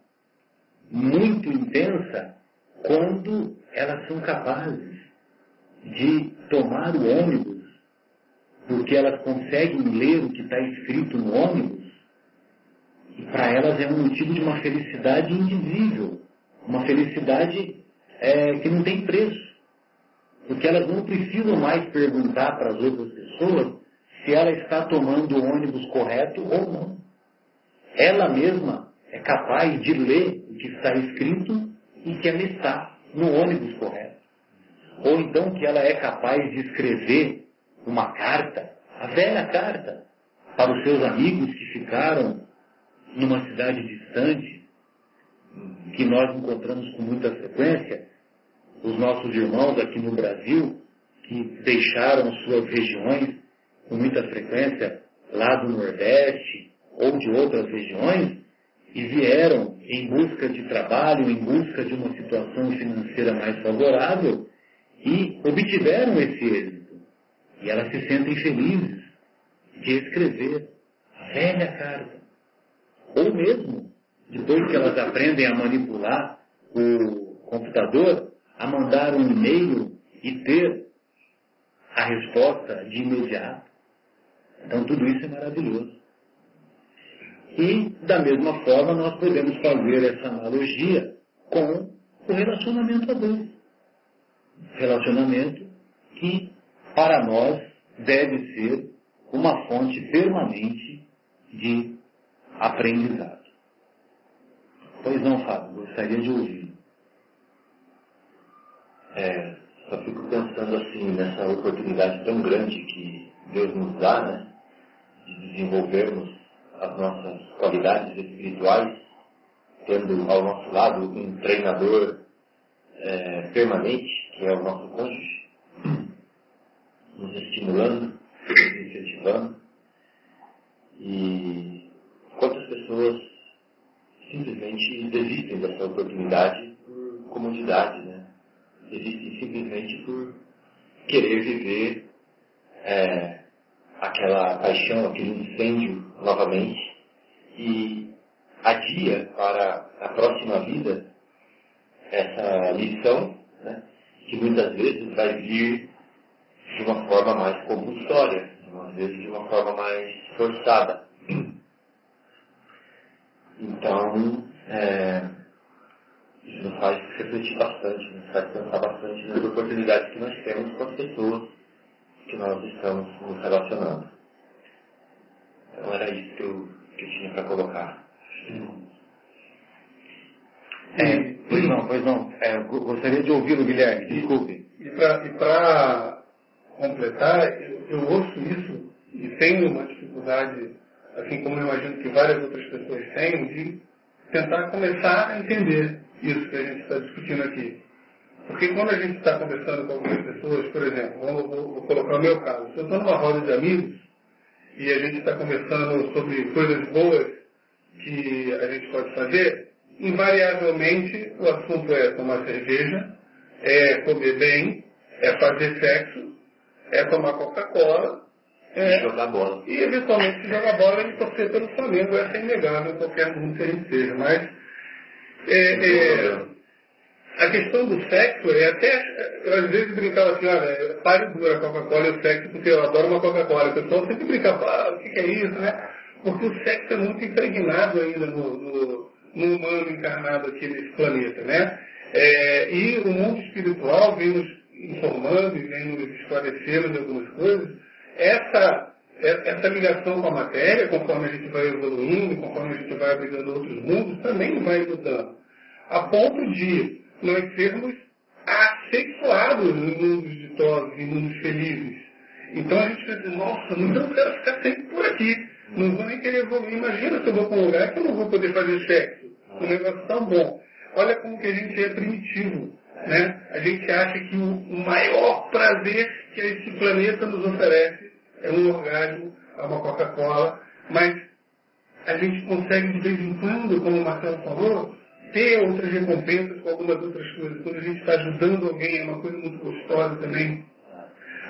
muito intensa quando elas são capazes de tomar o ônibus, porque elas conseguem ler o que está escrito no ônibus, e para elas é um motivo de uma felicidade indizível, uma felicidade é, que não tem preço. Porque elas não precisam mais perguntar para as outras pessoas se ela está tomando o ônibus correto ou não. Ela mesma é capaz de ler o que está escrito e que ela está no ônibus correto. Ou então que ela é capaz de escrever uma carta, a velha carta, para os seus amigos que ficaram numa cidade distante, que nós encontramos com muita frequência, os nossos irmãos aqui no Brasil, que deixaram suas regiões com muita frequência lá do Nordeste ou de outras regiões e vieram em busca de trabalho, em busca de uma situação financeira mais favorável e obtiveram esse êxito. E elas se sentem felizes de escrever a velha carta. Ou mesmo, depois que elas aprendem a manipular o computador, a mandar um e-mail e ter a resposta de imediato. Então tudo isso é maravilhoso. E, da mesma forma, nós podemos fazer essa analogia com o relacionamento adulto. Relacionamento que, para nós, deve ser uma fonte permanente de aprendizado. Pois não, Fábio, gostaria de ouvir. É, só fico pensando assim, nessa oportunidade tão grande que Deus nos dá, né? De desenvolvermos as nossas qualidades espirituais, tendo ao nosso lado um treinador é, permanente, que é o nosso cônjuge, nos estimulando, nos incentivando. E quantas pessoas simplesmente desistem dessa oportunidade por comodidade, né? Desistem simplesmente por querer viver é, aquela paixão, aquele incêndio novamente e adia para a próxima vida essa lição, né, que muitas vezes vai vir de uma forma mais compulsória, às vezes de uma forma mais forçada. Então, é, isso nos faz refletir bastante, nos faz pensar bastante nas oportunidades que nós temos com as pessoas que nós estamos nos relacionando. Então era isso que eu, que eu tinha para colocar. É, pois não, pois não. É, gostaria de ouvi-lo, Guilherme, desculpe. E para completar, eu, eu ouço isso e tenho uma dificuldade, assim como eu imagino que várias outras pessoas têm, de tentar começar a entender isso que a gente está discutindo aqui. Porque quando a gente está conversando com algumas pessoas, por exemplo, vou, vou, vou colocar o meu caso, se eu estou numa roda de amigos e a gente está conversando sobre coisas boas que a gente pode fazer, invariavelmente o assunto é tomar cerveja, é comer bem, é fazer sexo, é tomar Coca-Cola, é, jogar bola. E eventualmente jogar bola e torcer pelo Flamengo, essa é inegável, qualquer mundo que a gente seja. Mas é, é, a questão do sexo é até, eu às vezes brincava assim, olha, pare dura a Coca-Cola e o sexo, porque eu adoro uma Coca-Cola. O pessoal sempre brincava, ah, o que, é isso, né? Porque o sexo é muito impregnado ainda no, no, no humano encarnado aqui nesse planeta, né? É, e o mundo espiritual vem nos informando e vem nos esclarecendo de algumas coisas. Essa, essa ligação com a matéria, conforme a gente vai evoluindo, conforme a gente vai abrindo outros mundos, também vai mudando. A ponto de nós sermos assexuados mundos ditosos, em mundos felizes. Então a gente pensa, nossa, não quero ficar sempre por aqui. Não vou nem querer evoluir. Imagina se eu vou para um lugar que eu não vou poder fazer sexo. Um negócio tão bom. Olha como que a gente é primitivo. Né? A gente acha que o maior prazer que esse planeta nos oferece é um orgasmo, é uma Coca-Cola, mas a gente consegue de vez em quando, como o Marcelo falou, ter outras recompensas com algumas outras coisas. Quando a gente está ajudando alguém, é uma coisa muito gostosa também.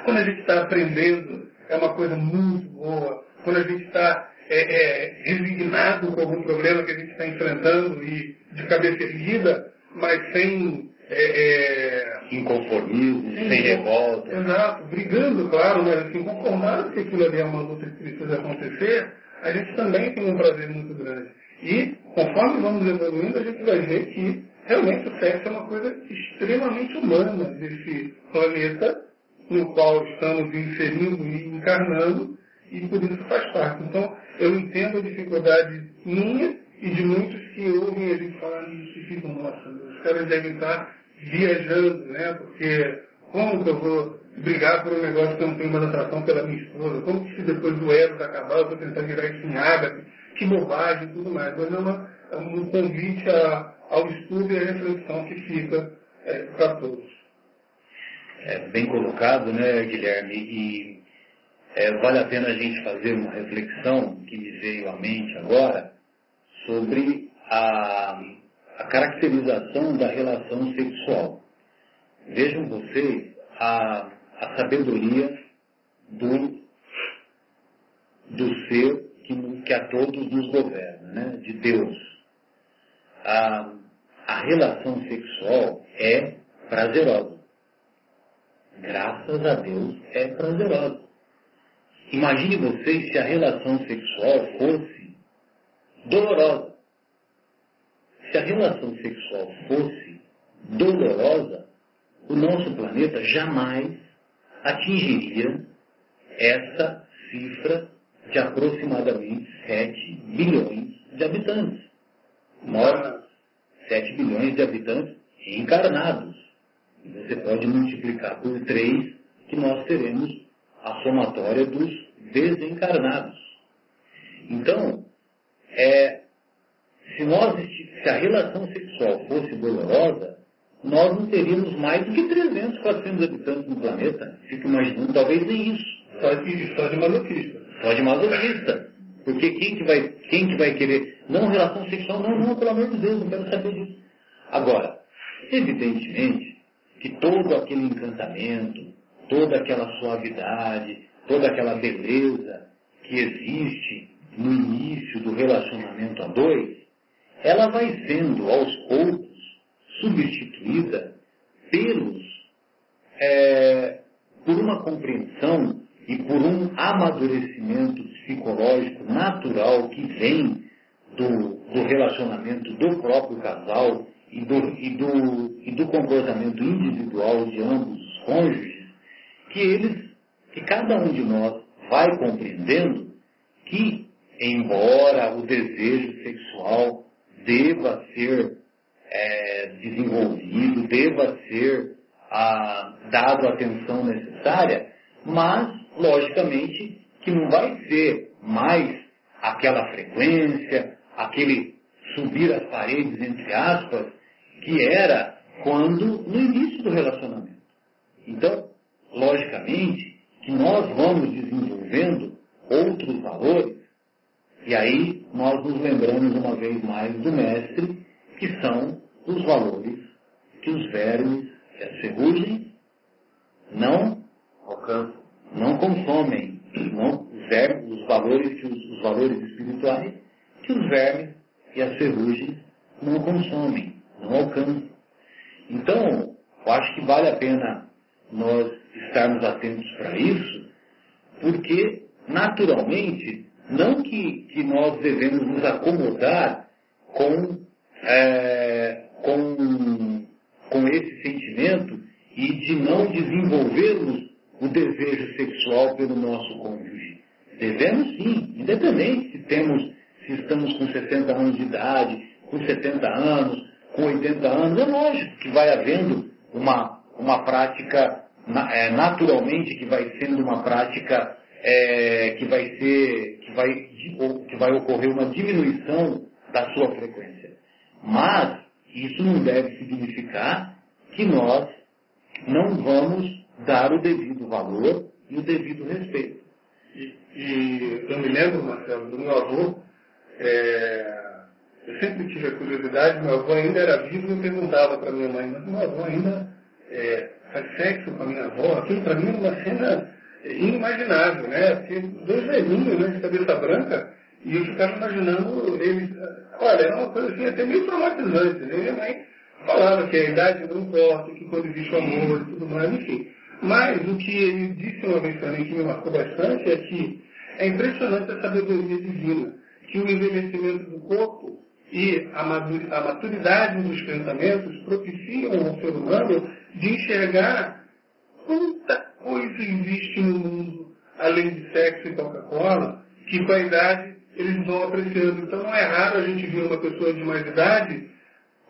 Quando a gente está aprendendo, é uma coisa muito boa. Quando a gente está é, é, resignado com algum problema que a gente está enfrentando e de cabeça erguida, mas sem é, é, inconformismo, sem, sem revolta. Exato, brigando, claro, mas assim, conformado que aquilo ali é uma luta que precisa acontecer, a gente também tem um prazer muito grande. E, conforme vamos evoluindo, a gente vai ver que realmente o sexo é uma coisa extremamente humana desse planeta no qual estamos inserindo e encarnando, e por isso faz parte. Então, eu entendo a dificuldade minha e de muitos que ouvem a gente falar isso e ficam, nossa, os caras devem estar viajando, né? Porque como que eu vou brigar por um negócio que eu não tenho mais atração pela minha esposa? Como que se depois do Eros acabar eu vou tentar virar isso em ágape? Que bobagem e tudo mais. Mas é, uma, é um convite a, ao estudo e à reflexão que fica é, para todos. É, bem colocado, né, Guilherme? E é, vale a pena a gente fazer uma reflexão que me veio à mente agora sobre a, a caracterização da relação sexual. Vejam vocês a, a sabedoria do, do ser que, a todos nos governa, né? de Deus. A, a relação sexual é prazerosa. Graças a Deus é prazerosa. Imagine vocês se a relação sexual fosse dolorosa. Se a relação sexual fosse dolorosa, o nosso planeta jamais atingiria essa cifra de aproximadamente 7 bilhões de habitantes. Nós, 7 bilhões de habitantes encarnados. Você pode multiplicar por 3 que nós teremos a somatória dos desencarnados. Então, é, se, nós, se a relação sexual fosse dolorosa, nós não teríamos mais do que 300, 400 habitantes no planeta. Fico imaginando, talvez nem isso. Só de, só de masoquista. Só de masoquista. Porque quem que, vai, quem que vai querer? Não, relação sexual, não, não, pelo amor de Deus, não quero saber disso. Agora, evidentemente que todo aquele encantamento, toda aquela suavidade, toda aquela beleza que existe no início do relacionamento a dois, ela vai sendo aos poucos substituída pelos, é, por uma compreensão e por um amadurecimento psicológico natural que vem do, do relacionamento do próprio casal e do, e, do, e do comportamento individual de ambos os cônjuges, que eles, que cada um de nós vai compreendendo que, embora o desejo sexual deva ser é, desenvolvido, deva ser a, dado a atenção necessária, mas, logicamente, que não vai ser mais aquela frequência, aquele subir as paredes, entre aspas, que era quando, no início do relacionamento. Então, logicamente, que nós vamos desenvolvendo outros valores, e aí nós nos lembramos uma vez mais do mestre, que são os valores que os vermes e as ferrugens não alcançam, não consomem, não, os, vermes, os, valores, os, valores espirituais que os vermes e as ferrugens não consomem, não alcançam. Então, eu acho que vale a pena nós estarmos atentos para isso, porque, naturalmente, não que, que nós devemos nos acomodar com é, com, com esse sentimento e de não desenvolvermos o desejo sexual pelo nosso cônjuge. Devemos sim, independente se temos, se estamos com 60 anos de idade, com 70 anos, com 80 anos, é lógico que vai havendo uma, uma prática é, naturalmente que vai sendo uma prática é, que vai ser, que vai, que vai ocorrer uma diminuição da sua frequência. Mas isso não deve significar que nós não vamos dar o devido valor e o devido respeito. E, e eu me lembro, Marcelo, do meu avô, é, eu sempre tive a curiosidade, meu avô ainda era vivo e eu perguntava para minha mãe, mas meu avô ainda é, faz sexo com a minha avó? Aquilo para mim era uma cena inimaginável, né? Porque dois velhinhos, né, de cabeça branca, e eu ficava imaginando eles. Olha, era uma coisa assim até meio traumatizante. Né? Minha mãe falava que a idade não importa, que quando existe o amor e tudo mais, enfim. Mas o que ele disse uma vez mim que me marcou bastante é que é impressionante a sabedoria divina, que o envelhecimento do corpo e a maturidade dos pensamentos propiciam ao ser humano de enxergar quanta coisa existe no mundo, além de sexo e Coca-Cola, que com a idade eles vão apreciando. Então não é raro a gente ver uma pessoa de mais idade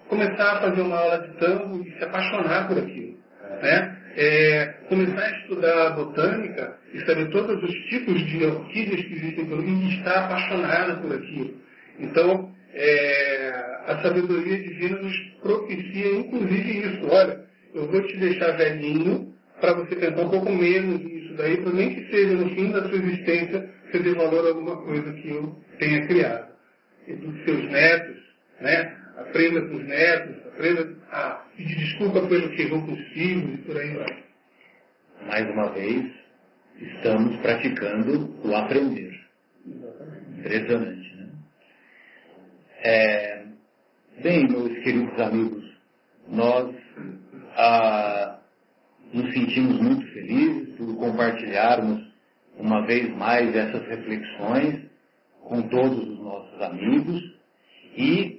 começar a fazer uma aula de tango e se apaixonar por aquilo. Né? É, começar a estudar botânica e saber todos os tipos de orquídeas que existem pelo mundo e estar apaixonado por aquilo. Então, é, a sabedoria divina nos propicia, inclusive, isso. Olha, eu vou te deixar velhinho para você tentar um pouco menos disso daí, para nem que seja no fim da sua existência você dê valor a alguma coisa que eu tenha criado. E dos seus netos, né? Aprenda com os netos, aprenda a pedir desculpa pelo que errou filhos e por aí vai. Mais uma vez, estamos praticando o aprender. Exatamente. Impressionante, né? É, bem, meus queridos amigos, nós ah, nos sentimos muito felizes por compartilharmos uma vez mais essas reflexões com todos os nossos amigos e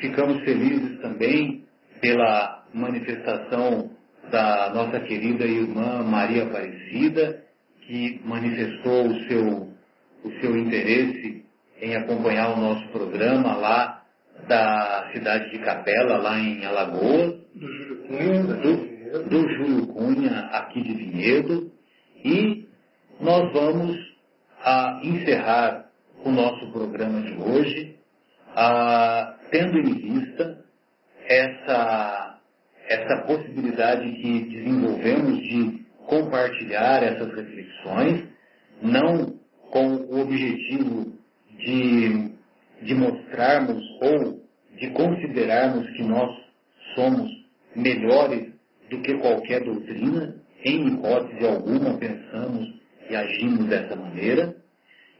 ficamos felizes também pela manifestação da nossa querida irmã Maria Aparecida, que manifestou o seu, o seu interesse em acompanhar o nosso programa lá da cidade de Capela, lá em Alagoas, do Júlio Cunha, do, do Júlio Cunha aqui de Vinhedo, e nós vamos a, encerrar o nosso programa de hoje, a, tendo em vista essa, essa possibilidade que desenvolvemos de compartilhar essas reflexões, não com o objetivo de, de mostrarmos ou de considerarmos que nós somos melhores do que qualquer doutrina, em hipótese alguma pensamos e agimos dessa maneira,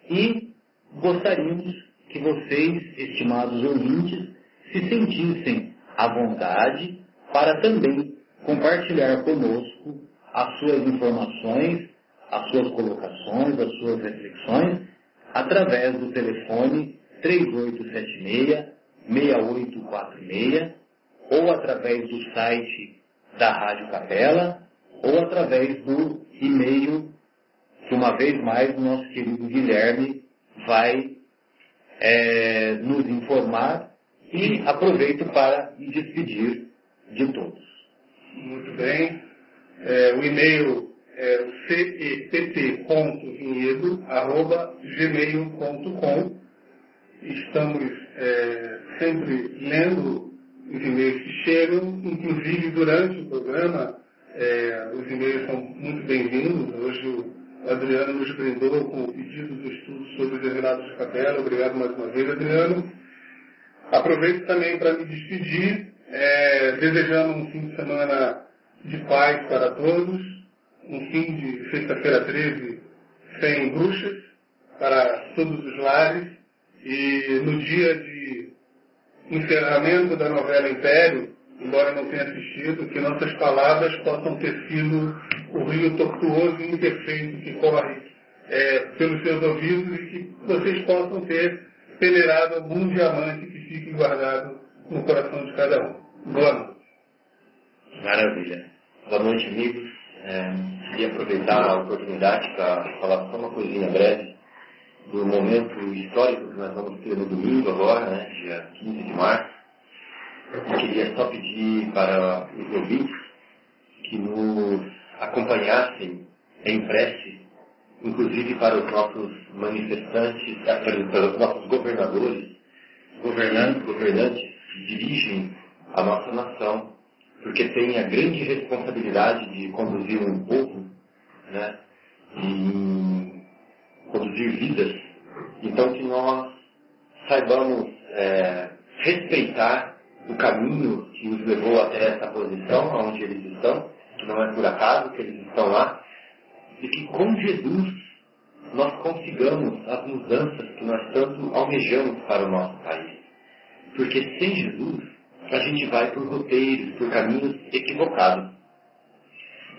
e gostaríamos que vocês, estimados ouvintes, se sentissem à vontade para também compartilhar conosco as suas informações, as suas colocações, as suas reflexões, através do telefone 3876-6846, ou através do site da Rádio Capela, ou através do e-mail que uma vez mais o nosso querido Guilherme vai é, nos informar e aproveito para me despedir de todos. Muito bem. É, o e-mail é cept.vinhedo.gmail.com Estamos é, sempre lendo os e-mails que chegam, inclusive durante o programa, é, os e-mails são muito bem-vindos. Hoje o Adriano nos brindou com o pedido do estudo sobre de capela. Obrigado mais uma vez, Adriano. Aproveito também para me despedir, é, desejando um fim de semana de paz para todos, um fim de sexta-feira 13 sem bruxas para todos os lares e no dia de encerramento da novela Império, embora não tenha assistido, que nossas palavras possam ter sido o rio tortuoso e imperfeito que corre é, pelos seus ouvidos e que vocês possam ter peneirado algum diamante que fique guardado no coração de cada um. Boa noite. Maravilha. Boa noite, amigos. É, queria aproveitar a oportunidade para falar só uma coisinha breve do momento histórico que nós vamos ter no domingo agora, né, dia 15 de março. Eu queria só pedir para os ouvintes que nos acompanhassem em prece, inclusive para os nossos manifestantes, para os nossos governadores, governantes, governantes que dirigem a nossa nação, porque têm a grande responsabilidade de conduzir um povo, né, e conduzir vidas. Então que nós saibamos é, respeitar o caminho que os levou até essa posição, onde eles estão, que não é por acaso que eles estão lá, e que com Jesus nós consigamos as mudanças que nós tanto almejamos para o nosso país. Porque sem Jesus a gente vai por roteiros, por caminhos equivocados.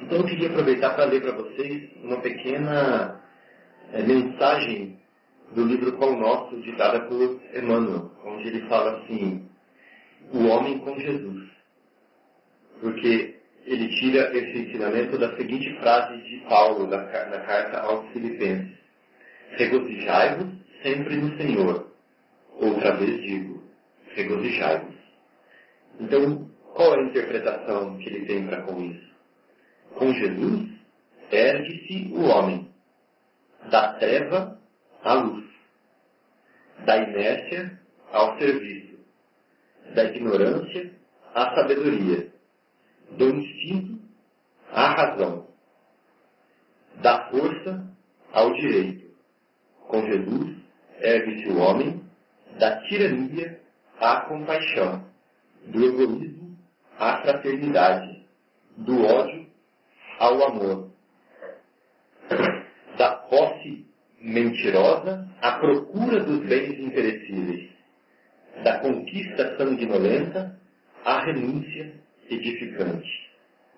Então eu queria aproveitar para ler para vocês uma pequena é, mensagem do livro Pão Nosso, ditada por Emmanuel, onde ele fala assim, o homem com Jesus. Porque ele tira esse ensinamento da seguinte frase de Paulo na, na carta aos Filipenses. Regozijai-vos sempre no Senhor. Outra vez digo, regozijai-vos. Então, qual é a interpretação que ele tem para com isso? Com Jesus, ergue-se o homem, da treva à luz, da inércia ao serviço, da ignorância à sabedoria, do instinto à razão, da força ao direito. Com Jesus, ergue-se o homem, da tirania à compaixão, do egoísmo à fraternidade, do ódio ao amor, da posse mentirosa à procura dos bens imperecíveis, da conquista sanguinolenta à renúncia edificante.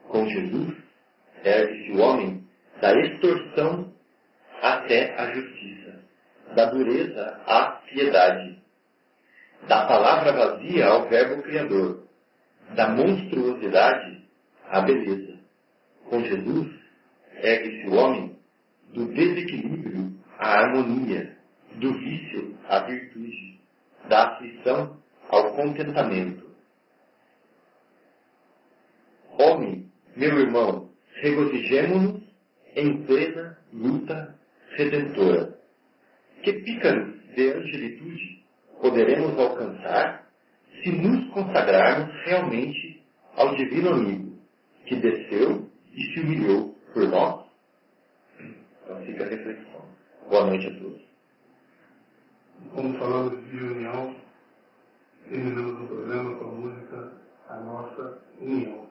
Com Jesus, ergue-se o homem da extorsão até a justiça, da dureza à piedade, da palavra vazia ao verbo criador, da monstruosidade à beleza. Com Jesus, ergue-se o homem do desequilíbrio à harmonia, do vício à virtude, da aflição ao contentamento. Homem, meu irmão, regozijemo-nos em plena luta redentora. Que pícaros de angelitude poderemos alcançar se nos consagrarmos realmente ao divino amigo, que desceu e se humilhou por nós? Então fica a reflexão. Boa noite a todos como falamos de união, terminamos o programa com a música A Nossa União.